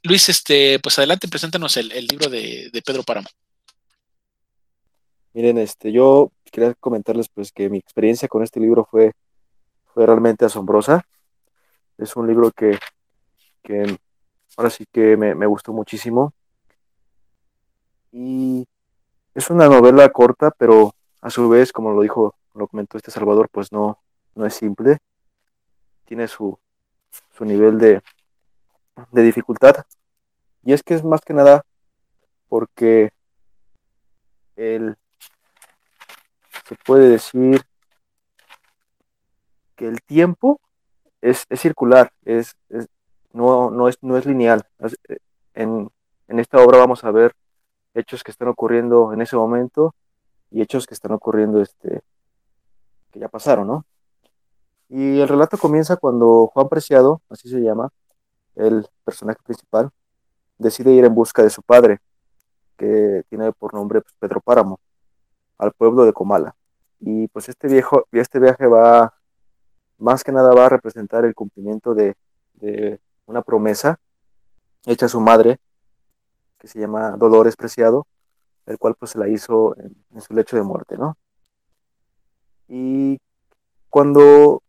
S1: Luis, este, pues adelante, preséntanos el, el libro de, de Pedro Páramo.
S3: Miren, este, yo quería comentarles pues que mi experiencia con este libro fue, fue realmente asombrosa. Es un libro que, que ahora sí que me, me, gustó muchísimo. Y es una novela corta, pero a su vez, como lo dijo, lo comentó este Salvador, pues no, no es simple. Tiene su, su nivel de, de dificultad. Y es que es más que nada porque el, se puede decir que el tiempo es, es circular, es, es, no, no, es, no es lineal. Eh, en, en esta obra vamos a ver hechos que están ocurriendo en ese momento y hechos que están ocurriendo este, que ya pasaron, ¿no? Y el relato comienza cuando Juan Preciado, así se llama, el personaje principal, decide ir en busca de su padre, que tiene por nombre pues, Pedro Páramo al pueblo de Comala. Y pues este, viejo, este viaje va, más que nada va a representar el cumplimiento de, una promesa hecha a su madre, que se llama Dolores Preciado, el cual pues se la hizo en, su lecho de muerte, ¿no? Y cuando...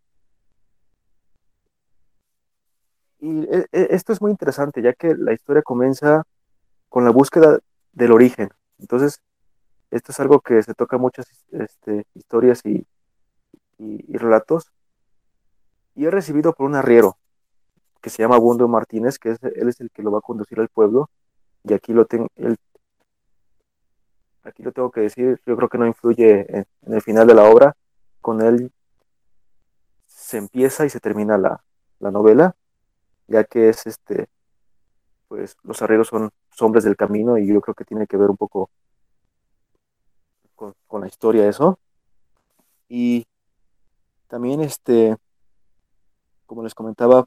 S3: Y e, e, esto es muy interesante, ya que la historia comienza con la búsqueda del origen. Entonces, esto es algo que se toca muchas este, historias y, relatos. Y he recibido por un arriero que se llama Bundo Martínez, que es, él es el que lo va a conducir al pueblo. Y aquí lo, tengo aquí lo tengo que decir, yo creo que no influye en, el final de la obra. Con él se empieza y se termina la, la novela, ya que es este, pues los arrieros son, son hombres del camino y yo creo que tiene que ver un poco con, con la historia eso. Y también, este, como les comentaba,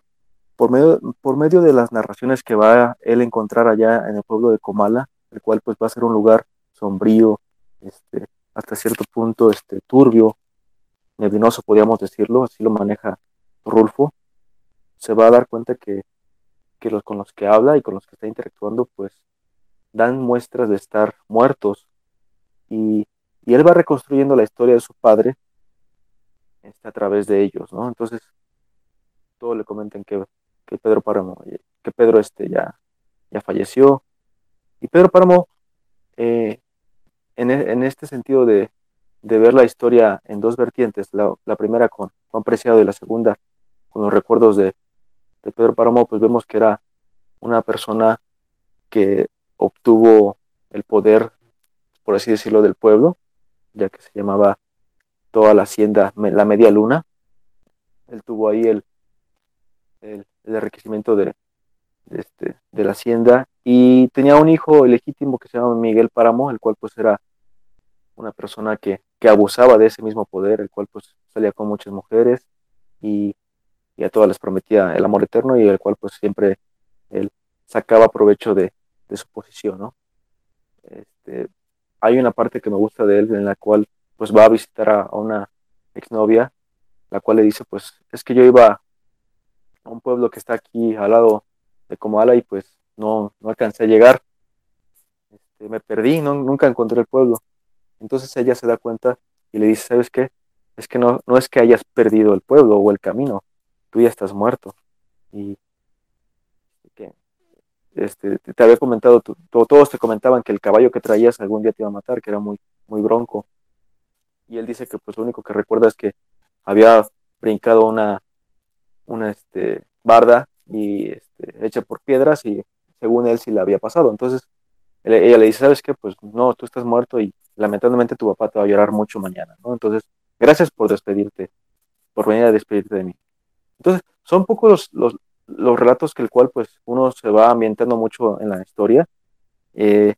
S3: por medio, por medio de las narraciones que va a él a encontrar allá en el pueblo de Comala, el cual pues va a ser un lugar sombrío, este, hasta cierto punto este, turbio, neblinoso, podríamos decirlo, así lo maneja Rulfo, se va a dar cuenta que, que los con los que habla y con los que está interactuando, pues dan muestras de estar muertos y y él va reconstruyendo la historia de su padre este, a través de ellos, ¿no? Entonces, todos le comentan que, que Pedro Páramo, que Pedro este, ya, ya falleció. Y Pedro Páramo, eh, en, en, este sentido de, de, ver la historia en dos vertientes, la, la, primera con Juan Preciado y la segunda con los recuerdos de, de Pedro Páramo, pues vemos que era una persona que obtuvo el poder, por así decirlo, del pueblo, ya que se llamaba toda la hacienda La Media Luna. Él tuvo ahí el, el, el enriquecimiento de, este, de la hacienda y tenía un hijo legítimo que se llama Miguel Páramo, el cual pues era una persona que, que abusaba de ese mismo poder, el cual pues salía con muchas mujeres y, y, a todas les prometía el amor eterno y el cual pues siempre él sacaba provecho de, de su posición, ¿no? Este, hay una parte que me gusta de él en la cual pues va a visitar a, a una exnovia, la cual le dice pues es que yo iba a un pueblo que está aquí al lado de Comala y pues no, no alcancé a llegar, este, me perdí, nunca encontré el pueblo. Entonces ella se da cuenta y le dice, ¿sabes qué? Es que no, no es que hayas perdido el pueblo o el camino, tú ya estás muerto. Y que este, te había comentado, todos te comentaban que el caballo que traías algún día te iba a matar, que era muy, muy bronco. Y él dice que pues lo único que recuerda es que había brincado una, una este, barda y este, hecha por piedras y según él sí la había pasado. Entonces ella le dice, ¿sabes qué? Pues no, tú estás muerto y, lamentablemente tu papá te va a llorar mucho mañana, ¿no? Entonces, gracias por despedirte, por venir a despedirte de mí. Entonces, son pocos los, los, relatos que el cual pues uno se va ambientando mucho en la historia. Eh,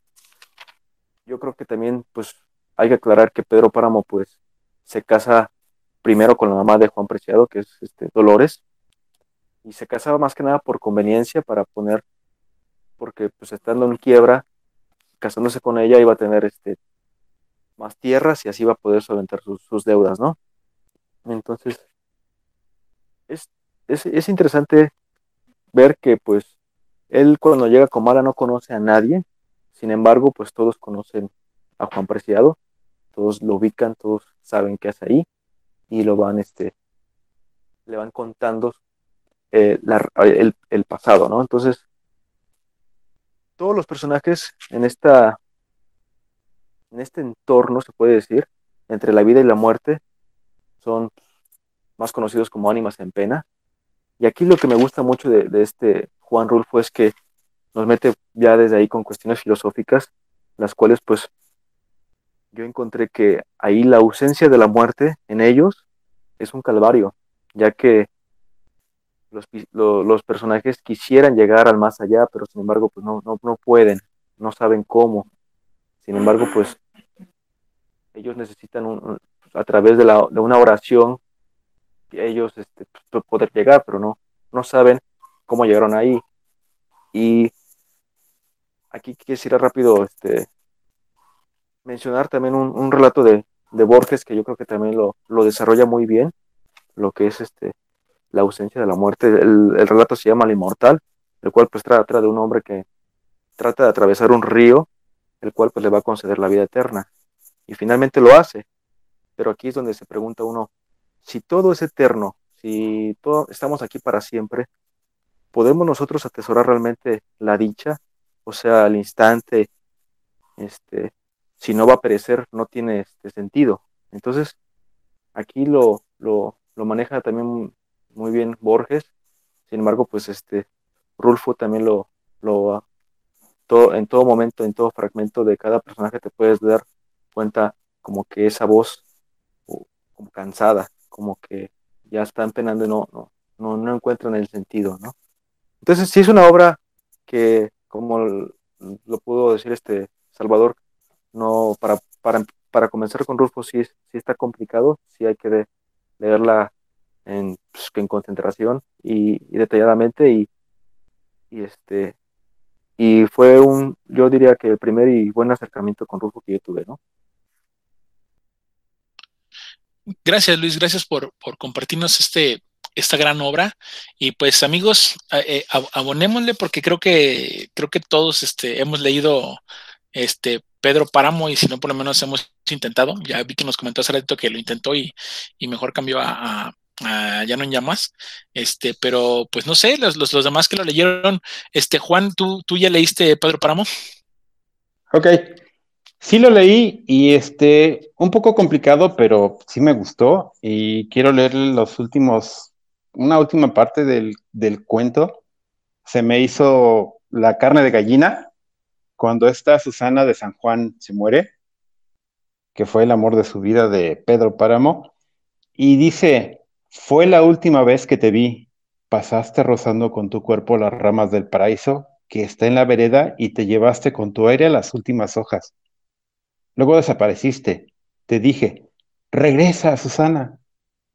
S3: yo creo que también pues hay que aclarar que Pedro Páramo pues se casa primero con la mamá de Juan Preciado, que es este, Dolores, y se casaba más que nada por conveniencia para poner, porque pues estando en quiebra, casándose con ella iba a tener este más tierras y así iba a poder solventar sus, deudas, ¿no? Entonces, es, es, interesante ver que pues él cuando llega a Comala no conoce a nadie, sin embargo, pues todos conocen a Juan Preciado, todos lo ubican, todos saben qué hace ahí y lo van, este, le van contando eh, el, pasado, ¿no? Entonces, todos los personajes en esta, en este entorno, se puede decir, entre la vida y la muerte, son más conocidos como ánimas en pena. Y aquí lo que me gusta mucho de, de este Juan Rulfo es que nos mete ya desde ahí con cuestiones filosóficas, las cuales pues yo encontré que ahí la ausencia de la muerte en ellos es un calvario, ya que los, personajes quisieran llegar al más allá, pero sin embargo, pues no, no, pueden, no saben cómo. Sin embargo, pues ellos necesitan un, a través de, la, de una oración ellos este, pues, poder llegar, pero no, no saben cómo llegaron ahí. Y aquí quisiera rápido este, mencionar también un, relato de, de, Borges que yo creo que también lo, lo desarrolla muy bien, lo que es este la ausencia de la muerte. El, relato se llama El Inmortal, el cual pues trata de un hombre que trata de atravesar un río, el cual pues le va a conceder la vida eterna. Y finalmente lo hace. Pero aquí es donde se pregunta uno, si todo es eterno, si todo, estamos aquí para siempre, ¿podemos nosotros atesorar realmente la dicha? O sea, al instante, este, si no va a perecer, no tiene este sentido. Entonces, aquí lo, lo, lo maneja también muy bien Borges. Sin embargo, pues este Rulfo también lo, lo todo, en todo momento, en todo fragmento de cada personaje te puedes dar cuenta como que esa voz como cansada, como que ya están penando y no, no, no, no encuentran el sentido, ¿no? Entonces sí es una obra que, como lo pudo decir este Salvador, no para, para, para comenzar con Rulfo sí, sí está complicado, sí hay que leerla en, pues, en concentración y, detalladamente y, este y fue un yo diría que el primer y buen acercamiento con Rufo que yo tuve no
S1: gracias Luis gracias por, por compartirnos este esta gran obra. Y pues amigos eh, abonémosle porque creo que creo que todos este hemos leído este Pedro Páramo y si no por lo menos hemos intentado. Ya vi que nos comentó hace rato que lo intentó y, y mejor cambió a, no en llamas, este, pero pues no sé, los, los, demás que lo leyeron, este, Juan, ¿tú, tú ya leíste Pedro Páramo?
S4: Ok, sí lo leí y este, un poco complicado, pero sí me gustó y quiero leer los últimos, una última parte del, del cuento. Se me hizo la carne de gallina cuando esta Susana de San Juan se muere, que fue el amor de su vida de Pedro Páramo, y dice, fue la última vez que te vi. Pasaste rozando con tu cuerpo las ramas del paraíso que está en la vereda y te llevaste con tu aire las últimas hojas. Luego desapareciste. Te dije, regresa, Susana.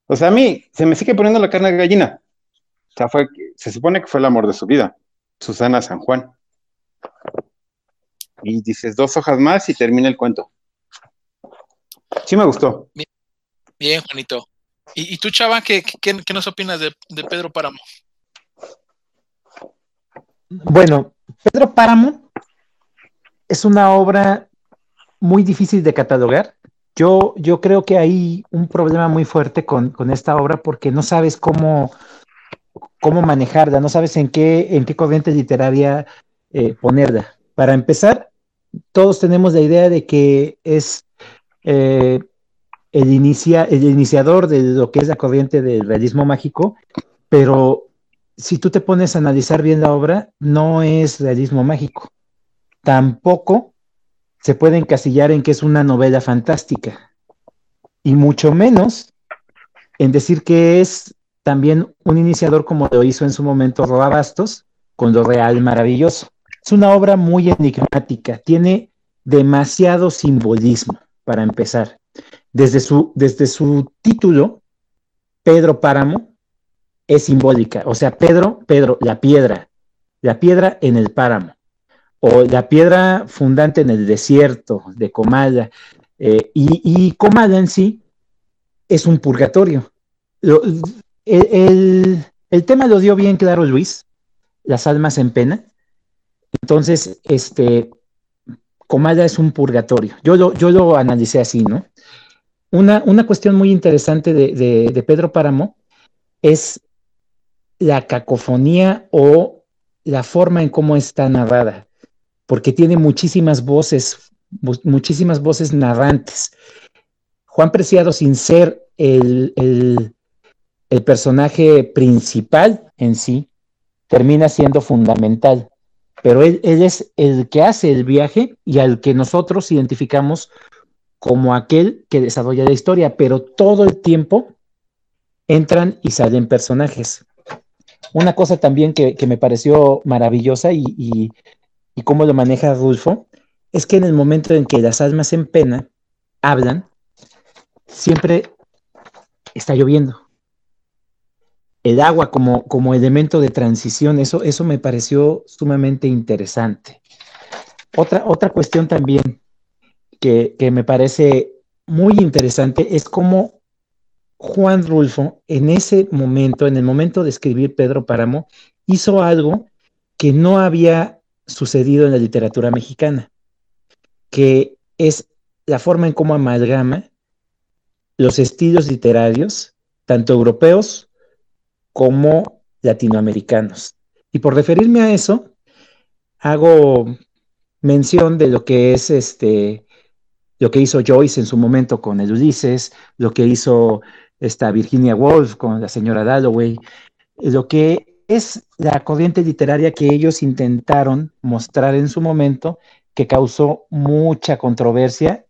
S4: O sea, a mí se me sigue poniendo la carne de gallina. O sea, fue, se supone que fue el amor de su vida, Susana San Juan. Y dices dos hojas más y termina el cuento. Sí me gustó.
S1: bien Juanito. ¿Y, tú, Chava, qué, nos opinas de, Pedro Páramo?
S2: Bueno, Pedro Páramo es una obra muy difícil de catalogar. Yo, yo creo que hay un problema muy fuerte con, esta obra porque no sabes cómo, cómo manejarla, no sabes en qué, en qué corriente literaria eh, ponerla. Para empezar, todos tenemos la idea de que es eh, el, inicia, el iniciador de lo que es la corriente del realismo mágico, pero si tú te pones a analizar bien la obra, no es realismo mágico. Tampoco se puede encasillar en que es una novela fantástica, y mucho menos en decir que es también un iniciador como lo hizo en su momento Roa Bastos con lo real maravilloso. Es una obra muy enigmática, tiene demasiado simbolismo para empezar. Desde su, desde su título, Pedro Páramo, es simbólica. O sea, Pedro, Pedro, la piedra, la piedra en el páramo, o la piedra fundante en el desierto de Comala. Eh, y, y Comala en sí es un purgatorio. el, el, tema lo dio bien claro Luis, las almas en pena. Entonces, este, Comala es un purgatorio. Yo lo, yo lo analicé así, ¿no? Una, una cuestión muy interesante de, de Pedro Páramo es la cacofonía o la forma en cómo está narrada, porque tiene muchísimas voces, muchísimas voces narrantes. Juan Preciado, sin ser el, el, personaje principal en sí, termina siendo fundamental, pero él, él es el que hace el viaje y al que nosotros identificamos como aquel que desarrolla la historia, pero todo el tiempo entran y salen personajes. Una cosa también que, me pareció maravillosa y, y, y, cómo lo maneja Rulfo, es que en el momento en que las almas en pena hablan, siempre está lloviendo. El agua como, como elemento de transición, eso, eso me pareció sumamente interesante. Otra, otra cuestión también que, me parece muy interesante es cómo Juan Rulfo, en ese momento, en el momento de escribir Pedro Páramo, hizo algo que no había sucedido en la literatura mexicana, que es la forma en cómo amalgama los estilos literarios, tanto europeos como latinoamericanos. Y por referirme a eso, hago mención de lo que es este, lo que hizo Joyce en su momento con el Ulises, lo que hizo esta Virginia Woolf con la señora Dalloway, lo que es la corriente literaria que ellos intentaron mostrar en su momento, que causó mucha controversia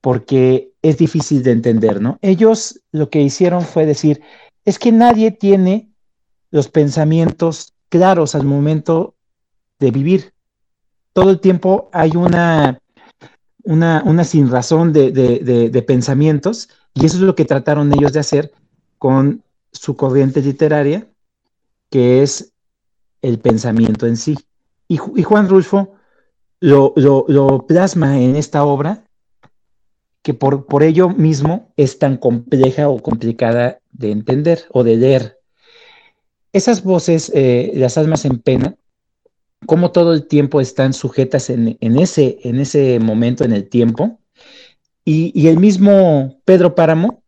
S2: porque es difícil de entender, ¿no? Ellos lo que hicieron fue decir, es que nadie tiene los pensamientos claros al momento de vivir. Todo el tiempo hay una, una, una sin razón de, de, de pensamientos y eso es lo que trataron ellos de hacer con su corriente literaria, que es el pensamiento en sí. Y, Juan Rulfo lo, plasma en esta obra, que por, por, ello mismo es tan compleja o complicada de entender o de leer. Esas voces, eh, las almas en pena, como todo el tiempo están sujetas en, ese, en ese momento, en el tiempo, y, el mismo Pedro Páramo,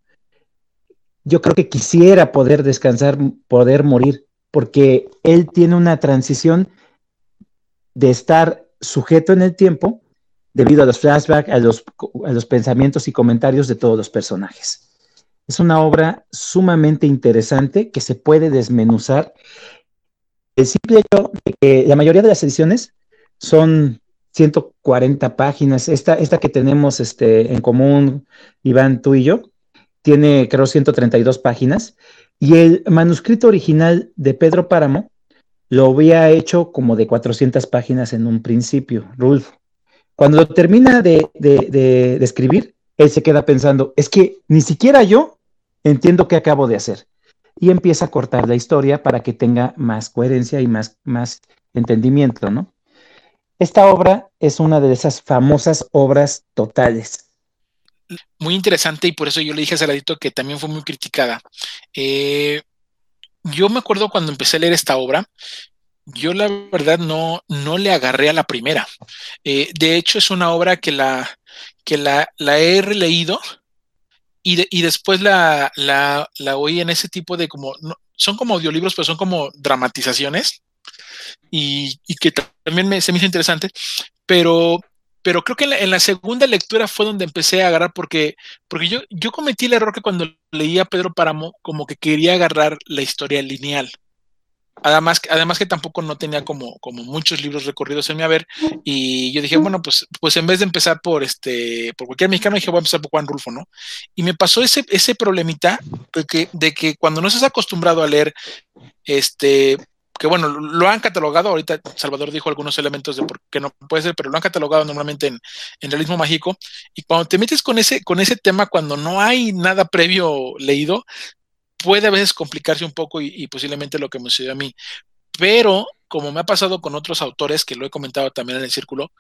S2: yo creo que quisiera poder descansar, poder morir, porque él tiene una transición de estar sujeto en el tiempo debido a los flashbacks, a los, a los pensamientos y comentarios de todos los personajes. Es una obra sumamente interesante que se puede desmenuzar. El simple hecho de que la mayoría de las ediciones son 140 páginas. Esta, esta que tenemos este, en común, Iván, tú y yo, tiene creo 132 páginas. Y el manuscrito original de Pedro Páramo lo había hecho como de 400 páginas en un principio, Rulfo. Cuando lo termina de, de, escribir, él se queda pensando, es que ni siquiera yo entiendo qué acabo de hacer. Y empieza a cortar la historia para que tenga más coherencia y más, más entendimiento, ¿no? Esta obra es una de esas famosas obras totales.
S1: Muy interesante y por eso yo le dije a Saladito que también fue muy criticada. Eh, yo me acuerdo cuando empecé a leer esta obra, yo la verdad no, no le agarré a la primera. Eh, de hecho, es una obra que la, que la, la he releído y, después la, la, la, oí en ese tipo de como, son como audiolibros, pero son como dramatizaciones y, que también me, se me hizo interesante, pero, pero creo que en la, segunda lectura fue donde empecé a agarrar, porque, porque yo, yo cometí el error que cuando leía Pedro Páramo, como que quería agarrar la historia lineal. Además, además que tampoco no tenía como, como muchos libros recorridos en mi haber. Y yo dije, bueno, pues, pues en vez de empezar por este, por cualquier mexicano, dije, voy a empezar por Juan Rulfo, ¿no? Y me pasó ese, ese problemita de que, de que cuando no estás acostumbrado a leer, este, que bueno, lo han catalogado, ahorita Salvador dijo algunos elementos de por qué no puede ser, pero lo han catalogado normalmente en, en, realismo mágico, y cuando te metes con ese, con ese tema, cuando no hay nada previo leído, puede a veces complicarse un poco y, posiblemente lo que me sucedió a mí, pero como me ha pasado con otros autores, que lo he comentado también en el círculo,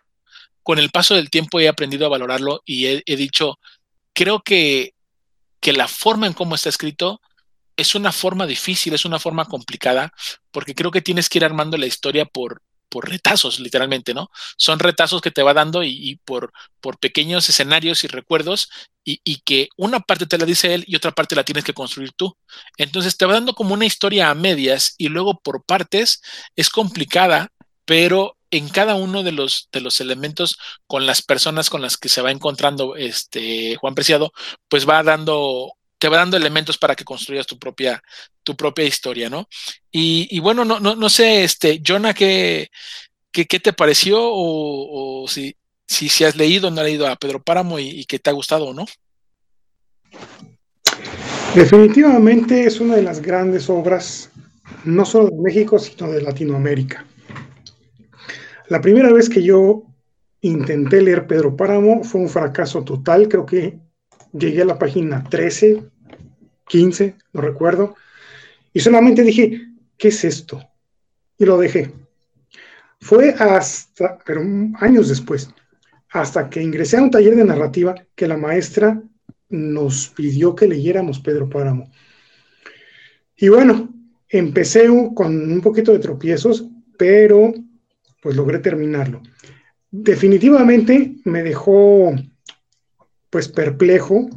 S1: con el paso del tiempo he aprendido a valorarlo y he, he dicho, creo que, que la forma en cómo está escrito es una forma difícil, es una forma complicada, porque creo que tienes que ir armando la historia por, por retazos, literalmente, ¿no? Son retazos que te va dando y, por, por pequeños escenarios y recuerdos y, y, que una parte te la dice él y otra parte la tienes que construir tú. Entonces te va dando como una historia a medias y luego por partes es complicada, pero en cada uno de los, de los elementos con las personas con las que se va encontrando este Juan Preciado, pues va dando te va dando elementos para que construyas tu propia, tu propia historia, ¿no? Y, bueno, no, no, no sé, este, Jonah, ¿qué, qué, qué te pareció? O, o si, si, si, has leído o no has leído a Pedro Páramo y, y que te ha gustado o no.
S6: Definitivamente es una de las grandes obras, no solo de México, sino de Latinoamérica. La primera vez que yo intenté leer Pedro Páramo fue un fracaso total, creo que llegué a la página 13, 15, no recuerdo, y solamente dije, ¿qué es esto? Y lo dejé. Fue hasta, pero años después, hasta que ingresé a un taller de narrativa que la maestra nos pidió que leyéramos Pedro Páramo. Y bueno, empecé con un poquito de tropiezos, pero pues logré terminarlo. Definitivamente me dejó pues perplejo.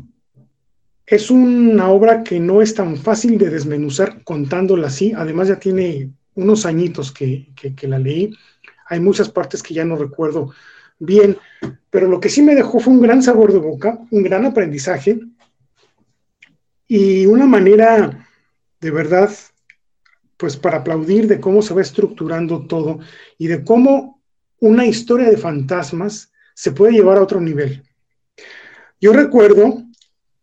S6: Es una obra que no es tan fácil de desmenuzar contándola así. Además ya tiene unos añitos que, que, la leí. Hay muchas partes que ya no recuerdo bien, pero lo que sí me dejó fue un gran sabor de boca, un gran aprendizaje y una manera de verdad, pues para aplaudir de cómo se va estructurando todo y de cómo una historia de fantasmas se puede llevar a otro nivel. Yo recuerdo,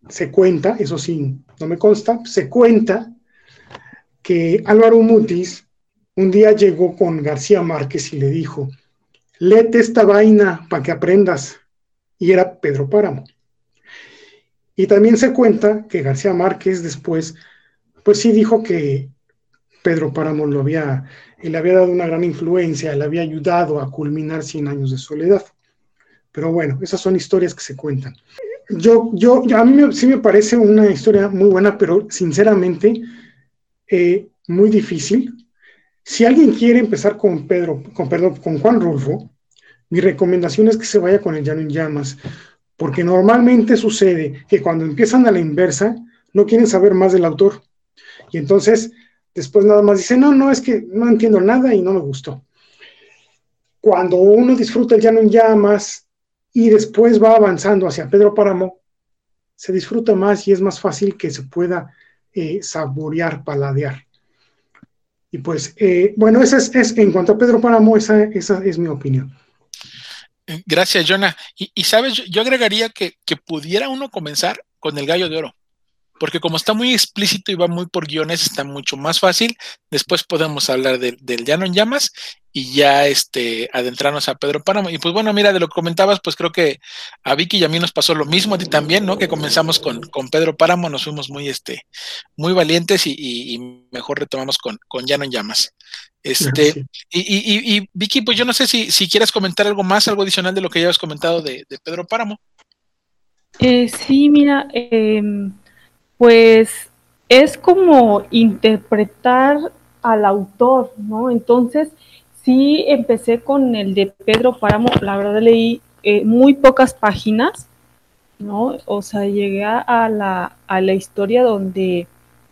S6: se cuenta, eso sí, no me consta, se cuenta que Álvaro Mutis un día llegó con García Márquez y le dijo, léete esta vaina para que aprendas. Y era Pedro Páramo. Y también se cuenta que García Márquez después, pues sí dijo que Pedro Páramo lo había, le había dado una gran influencia, le había ayudado a culminar 100 años de soledad. Pero bueno, esas son historias que se cuentan. Yo, yo, a mí me, sí me parece una historia muy buena, pero sinceramente eh, muy difícil. Si alguien quiere empezar con Pedro, con, perdón, con Juan Rulfo, mi recomendación es que se vaya con el Llano en Llamas, porque normalmente sucede que cuando empiezan a la inversa, no quieren saber más del autor. Y entonces, después nada más dicen, no, no, es que no entiendo nada y no me gustó. Cuando uno disfruta el Llano en Llamas, y después va avanzando hacia Pedro Páramo, se disfruta más y es más fácil que se pueda eh, saborear, paladear. Y pues, eh, bueno, esa es, en cuanto a Pedro Páramo, esa, esa es mi opinión.
S1: Gracias, Jonah. Y, y sabes, yo agregaría que, que, pudiera uno comenzar con el gallo de oro, porque como está muy explícito y va muy por guiones, está mucho más fácil. Después podemos hablar de, del llano en llamas y ya este, adentrarnos a Pedro Páramo. Y pues bueno, mira, de lo que comentabas, pues creo que a Vicky y a mí nos pasó lo mismo, a ti también, ¿no? Que comenzamos con, con Pedro Páramo, nos fuimos muy, este, muy valientes y, y, y mejor retomamos con, con Llano en Llamas. Este, sí. y, y, Vicky, pues yo no sé si, si quieres comentar algo más, algo adicional de lo que ya has comentado de, de Pedro Páramo.
S5: Eh, sí, mira, eh, pues es como interpretar al autor, ¿no? Entonces, sí empecé con el de Pedro Páramo, la verdad leí eh, muy pocas páginas, ¿no? O sea, llegué a la, a la historia donde,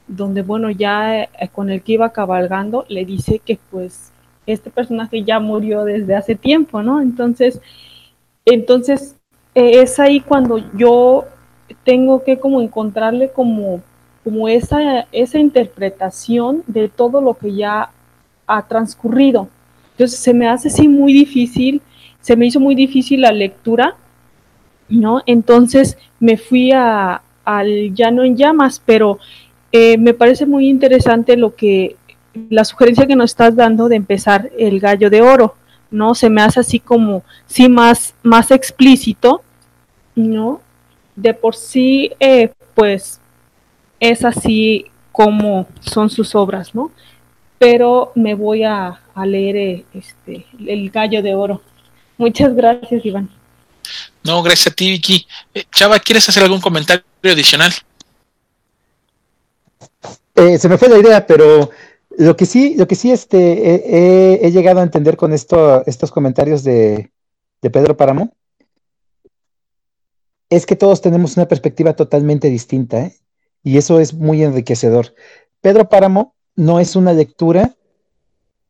S5: donde, bueno, ya eh, con el que iba cabalgando, le dice que pues este personaje ya murió desde hace tiempo, ¿no? Entonces, entonces eh, es ahí cuando yo tengo que como encontrarle como, como esa, esa interpretación de todo lo que ya ha transcurrido. Entonces se me hace así muy difícil, se me hizo muy difícil la lectura, ¿no? Entonces me fui a, al llano en llamas, pero eh, me parece muy interesante lo que, la sugerencia que nos estás dando de empezar el gallo de oro, ¿no? Se me hace así como, sí, más, más explícito, ¿no? De por sí, eh, pues es así como son sus obras, ¿no? Pero me voy a, leer eh, este, el gallo de oro. Muchas gracias, Iván.
S1: No, gracias a ti, Vicky. Eh, Chava, ¿quieres hacer algún comentario adicional?
S2: Eh, se me fue la idea, pero lo que sí, lo que sí este, he, llegado a entender con esto, estos comentarios de, de Pedro Páramo es que todos tenemos una perspectiva totalmente distinta, ¿eh? y eso es muy enriquecedor. Pedro Páramo no es una lectura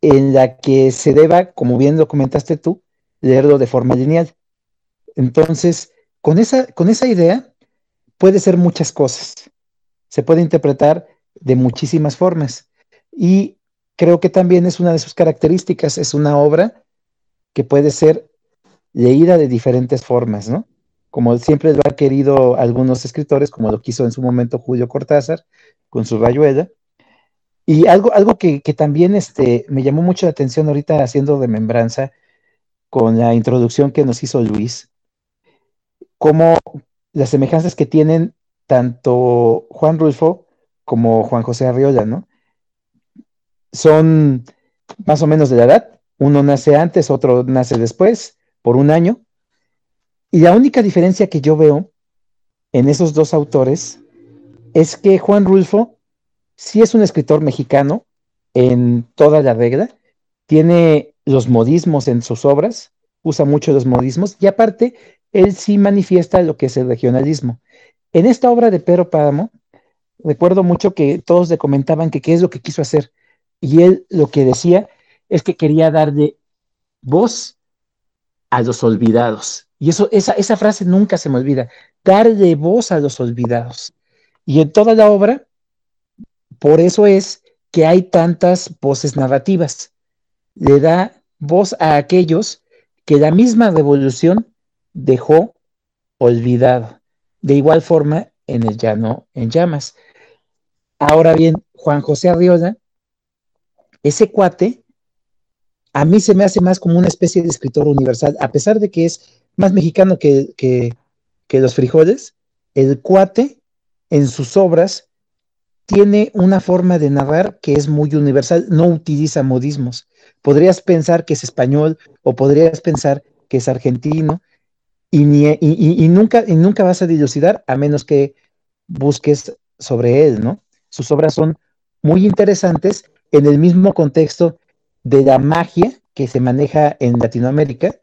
S2: en la que se deba, como bien lo comentaste tú, leerlo de forma lineal. Entonces, con esa, con esa idea puede ser muchas cosas. Se puede interpretar de muchísimas formas. Y creo que también es una de sus características, es una obra que puede ser leída de diferentes formas, ¿no? Como siempre lo han querido algunos escritores, como lo quiso en su momento Julio Cortázar con su rayuela. Y algo, algo que, también este, me llamó mucho la atención ahorita haciendo remembranza con la introducción que nos hizo Luis, como las semejanzas que tienen tanto Juan Rulfo como Juan José Arriola, ¿no? Son más o menos de la edad, uno nace antes, otro nace después, por un año, y la única diferencia que yo veo en esos dos autores es que Juan Rulfo sí es un escritor mexicano en toda la regla, tiene los modismos en sus obras, usa mucho los modismos y aparte él sí manifiesta lo que es el regionalismo. En esta obra de Pedro Páramo, recuerdo mucho que todos le comentaban que qué es lo que quiso hacer y él lo que decía es que quería darle voz a los olvidados. Y eso, esa, esa frase nunca se me olvida, darle voz a los olvidados. Y en toda la obra, por eso es que hay tantas voces narrativas. Le da voz a aquellos que la misma revolución dejó olvidado. De igual forma, en el llano en llamas. Ahora bien, Juan José Arriola, ese cuate, a mí se me hace más como una especie de escritor universal, a pesar de que es más mexicano que, que, los frijoles, el cuate en sus obras tiene una forma de narrar que es muy universal, no utiliza modismos. Podrías pensar que es español o podrías pensar que es argentino y, ni, y, nunca, y nunca vas a dilucidar a menos que busques sobre él, ¿no? Sus obras son muy interesantes en el mismo contexto de la magia que se maneja en Latinoamérica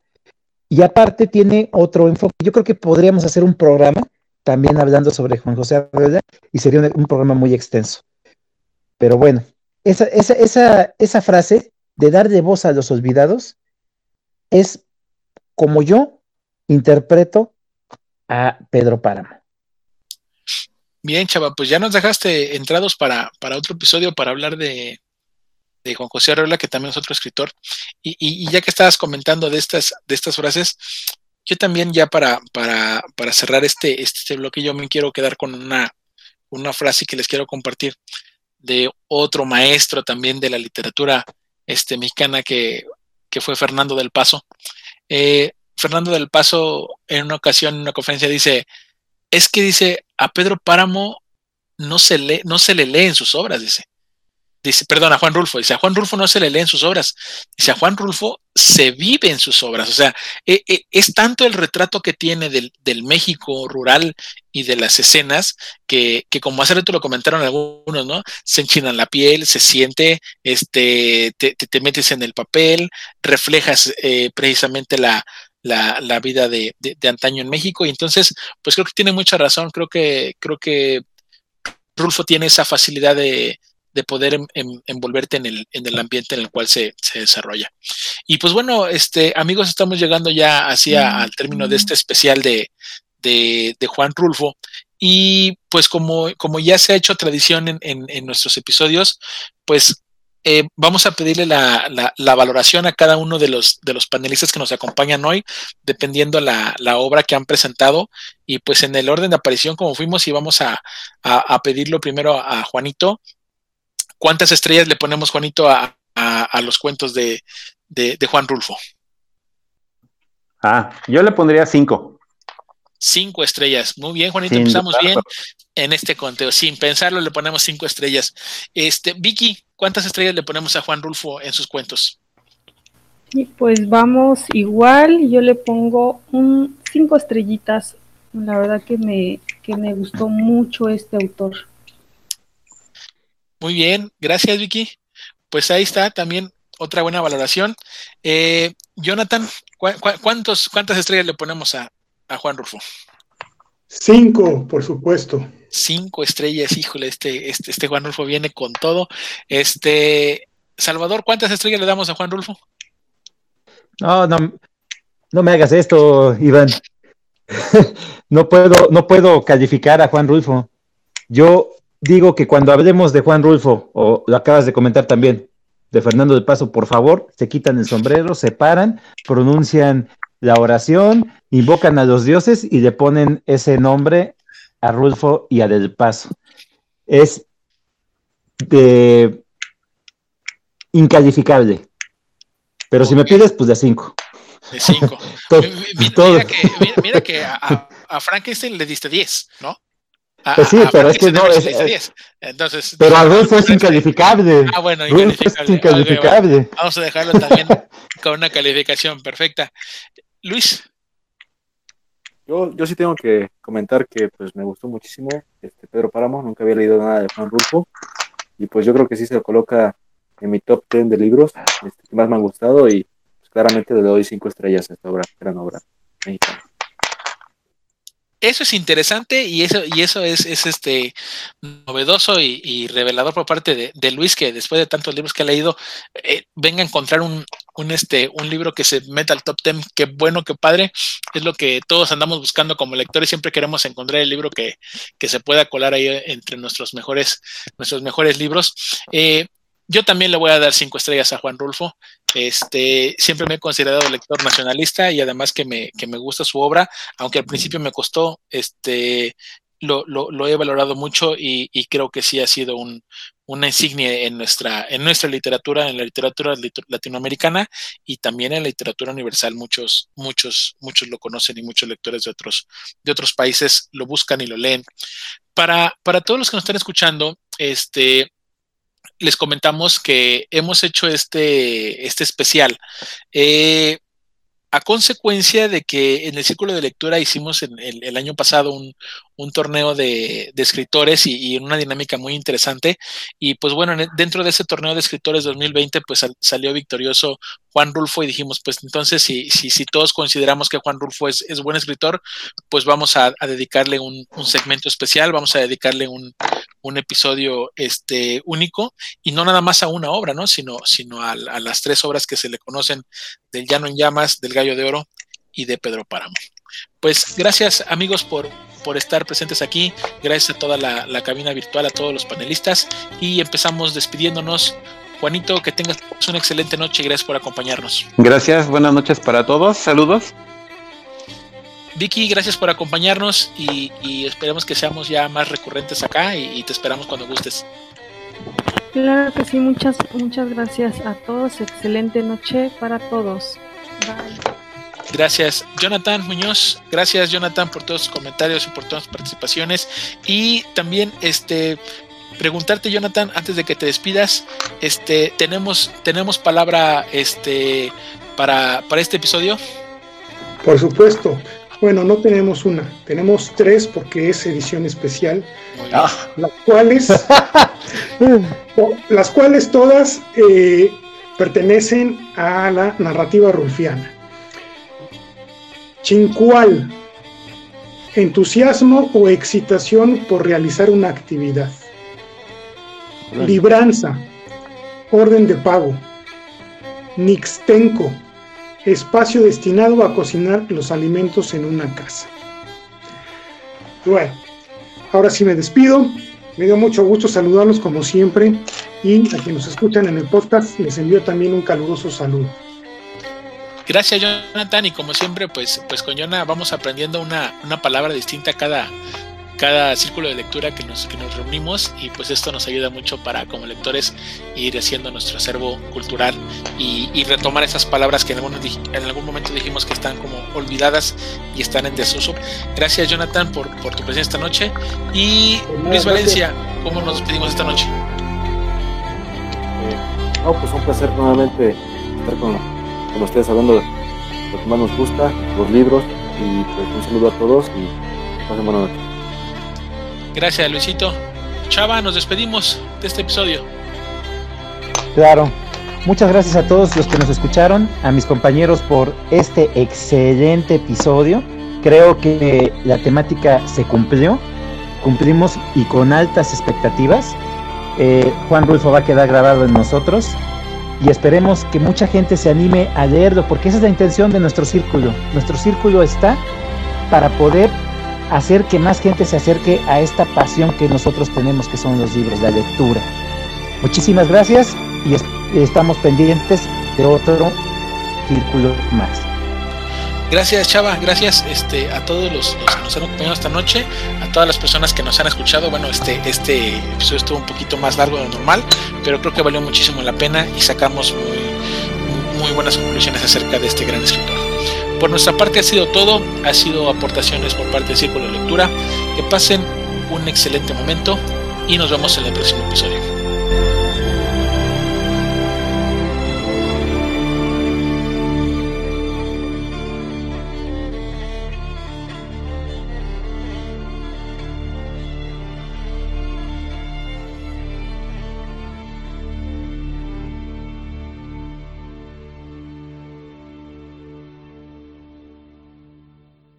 S2: y aparte tiene otro enfoque. Yo creo que podríamos hacer un programa también hablando sobre Juan José Arreola y sería un, programa muy extenso. Pero bueno, esa, frase de dar de voz a los olvidados es como yo interpreto a Pedro Páramo.
S1: Bien, chava, pues ya nos dejaste entrados para otro episodio para hablar de, de Juan José Arreola, que también es otro escritor. Y, ya que estabas comentando de estas, de estas frases, yo también ya para, para, para cerrar este, este bloque, yo me quiero quedar con una, una frase que les quiero compartir de otro maestro también de la literatura este, mexicana que, que fue Fernando del Paso. Eh, Fernando del Paso en una ocasión, en una conferencia, dice, es que dice, a Pedro Páramo no se, lee, no se le lee en sus obras, dice dice, perdón, a Juan Rulfo, dice, a Juan Rulfo no se le lee en sus obras, dice, a Juan Rulfo se vive en sus obras, o sea, e, e, es tanto el retrato que tiene del, México rural y de las escenas que, como hace rato lo comentaron algunos, ¿no? Se enchinan la piel, se siente, este, te, metes en el papel, reflejas eh, precisamente la, la, vida de, de, antaño en México. Y entonces, pues creo que tiene mucha razón, creo que, creo que Rulfo tiene esa facilidad de, de poder envolverte en el, en el ambiente en el cual se, desarrolla. Y pues bueno, este, amigos, estamos llegando ya hacia al término de este especial de, de, Juan Rulfo. Y pues como, como ya se ha hecho tradición en, en, nuestros episodios, pues eh, vamos a pedirle la, la, valoración a cada uno de los, de los panelistas que nos acompañan hoy, dependiendo la, la obra que han presentado. Y pues en el orden de aparición, como fuimos, y vamos a, a, pedirlo primero a Juanito. ¿Cuántas estrellas le ponemos, Juanito, a, a los cuentos de, de, de Juan Rulfo?
S4: Ah, yo le pondría cinco.
S1: Cinco estrellas. Muy bien, Juanito, empezamos bien en este conteo. Sin pensarlo, le ponemos cinco estrellas. Este, Vicky, ¿cuántas estrellas le ponemos a Juan Rulfo en sus cuentos?
S5: Pues vamos igual, yo le pongo un cinco estrellitas. La verdad que me, que me gustó mucho este autor.
S1: Muy bien, gracias Vicky. Pues ahí está también otra buena valoración. Eh, Jonathan, cuántos, ¿cuántas estrellas le ponemos a, Juan Rufo?
S6: Cinco, por supuesto.
S1: Cinco estrellas, híjole, este, este, este Juan Rulfo viene con todo. Este, Salvador, ¿cuántas estrellas le damos a Juan Rulfo?
S2: No, no, no me hagas esto, Iván. *laughs* no puedo, no puedo calificar a Juan Rulfo. Yo digo que cuando hablemos de Juan Rulfo, o lo acabas de comentar también, de Fernando del Paso, por favor, se quitan el sombrero, se paran, pronuncian la oración, invocan a los dioses y le ponen ese nombre a Rulfo y a Del Paso. Es de incalificable. Pero si me pides, pues de cinco.
S1: De cinco. *laughs* mira, que, a, a, Frankenstein le diste diez, ¿no?
S2: Pues sí, pero es que no es. Entonces, pero Adolfo es incalificable.
S1: Ah, bueno, incalificable. Es incalificable. Vamos a dejarlo también *laughs* con una calificación perfecta. Luis.
S3: Yo, yo sí tengo que comentar que pues me gustó muchísimo este Pedro Páramo, nunca había leído nada de Juan Rulfo y pues yo creo que sí se lo coloca en mi top 10 de libros este, que más me han gustado y pues, claramente le doy cinco estrellas a esta obra, gran obra mexicana
S1: eso es interesante y eso, y eso es, es este novedoso y, revelador por parte de, Luis, que después de tantos libros que ha leído, eh, venga a encontrar un, un, este, un libro que se meta al top 10. Qué bueno, qué padre. Es lo que todos andamos buscando como lectores. Siempre queremos encontrar el libro que, que se pueda colar ahí entre nuestros mejores, nuestros mejores libros. Eh, yo también le voy a dar cinco estrellas a Juan Rulfo. Este, siempre me he considerado lector nacionalista y además que me, que me gusta su obra, aunque al principio me costó, este, lo, lo, he valorado mucho y, y, creo que sí ha sido un, una insignia en nuestra, en nuestra literatura, en la literatura latinoamericana y también en la literatura universal. Muchos, muchos, muchos lo conocen y muchos lectores de otros, de otros países lo buscan y lo leen. Para, para todos los que nos están escuchando, este, les comentamos que hemos hecho este, este especial. Eh, a consecuencia de que en el círculo de lectura hicimos en el, año pasado un, torneo de, escritores y, en una dinámica muy interesante. Y pues bueno, dentro de ese torneo de escritores 2020, pues salió victorioso Juan Rulfo y dijimos, pues entonces si, si, si todos consideramos que Juan Rulfo es, buen escritor, pues vamos a, dedicarle un, un, segmento especial, vamos a dedicarle un, un episodio este, único y no nada más a una obra, ¿no? sino, sino a, las tres obras que se le conocen del Llano en Llamas, del Gallo de Oro y de Pedro Páramo. Pues gracias amigos por, por estar presentes aquí, gracias a toda la, la cabina virtual, a todos los panelistas y empezamos despidiéndonos. Juanito, que tengas una excelente noche y gracias por acompañarnos.
S4: Gracias, buenas noches para todos, saludos.
S1: Vicky, gracias por acompañarnos y, esperemos que seamos ya más recurrentes acá y, te esperamos cuando gustes.
S5: Claro que sí, muchas, muchas gracias a todos. Excelente noche para todos. Bye.
S1: Gracias, Jonathan Muñoz. Gracias, Jonathan, por todos tus comentarios y por todas tus participaciones. Y también, este, preguntarte, Jonathan, antes de que te despidas, este, tenemos, tenemos palabra, este, para, para este episodio.
S6: Por supuesto. Bueno, no tenemos una, tenemos tres porque es edición especial, ah. las cuales, *laughs* las cuales todas eh, pertenecen a la narrativa rulfiana. Chincual, entusiasmo o excitación por realizar una actividad. Libranza, orden de pago. Nixtenco, espacio destinado a cocinar los alimentos en una casa. Bueno, ahora sí me despido. Me dio mucho gusto saludarlos como siempre. y a quienes nos escuchan en el podcast les envío también un caluroso saludo.
S1: Gracias Jonathan y como siempre pues, pues con Jonah vamos aprendiendo una, una palabra distinta cada, cada círculo de lectura que nos, que nos reunimos y pues esto nos ayuda mucho para como lectores ir haciendo nuestro acervo cultural y, retomar esas palabras que en algún, en algún momento dijimos que están como olvidadas y están en desuso. Gracias Jonathan por, por tu presencia esta noche y Luis Valencia, ¿cómo nos despedimos esta noche?
S3: Eh, no, pues un placer nuevamente estar con, con ustedes hablando de lo que más nos gusta, los libros y pues un saludo a todos y pasen buena noche.
S1: Gracias, Luisito. Chava, nos despedimos de este episodio.
S2: Claro. Muchas gracias a todos los que nos escucharon, a mis compañeros por este excelente episodio. Creo que la temática se cumplió, cumplimos y con altas expectativas. Eh, Juan Rulfo va a quedar grabado en nosotros y esperemos que mucha gente se anime a leerlo porque esa es la intención de nuestro círculo. Nuestro círculo está para poder hacer que más gente se acerque a esta pasión que nosotros tenemos, que son los libros, la lectura. Muchísimas gracias y estamos pendientes de otro círculo más.
S1: Gracias Chava, gracias este, a todos los, que nos han acompañado esta noche, a todas las personas que nos han escuchado. Bueno, este, este episodio estuvo un poquito más largo de lo normal, pero creo que valió muchísimo la pena y sacamos muy, muy buenas conclusiones acerca de este gran escritor. Por nuestra parte ha sido todo, ha sido aportaciones por parte del Círculo de Lectura. Que pasen un excelente momento y nos vemos en el próximo episodio.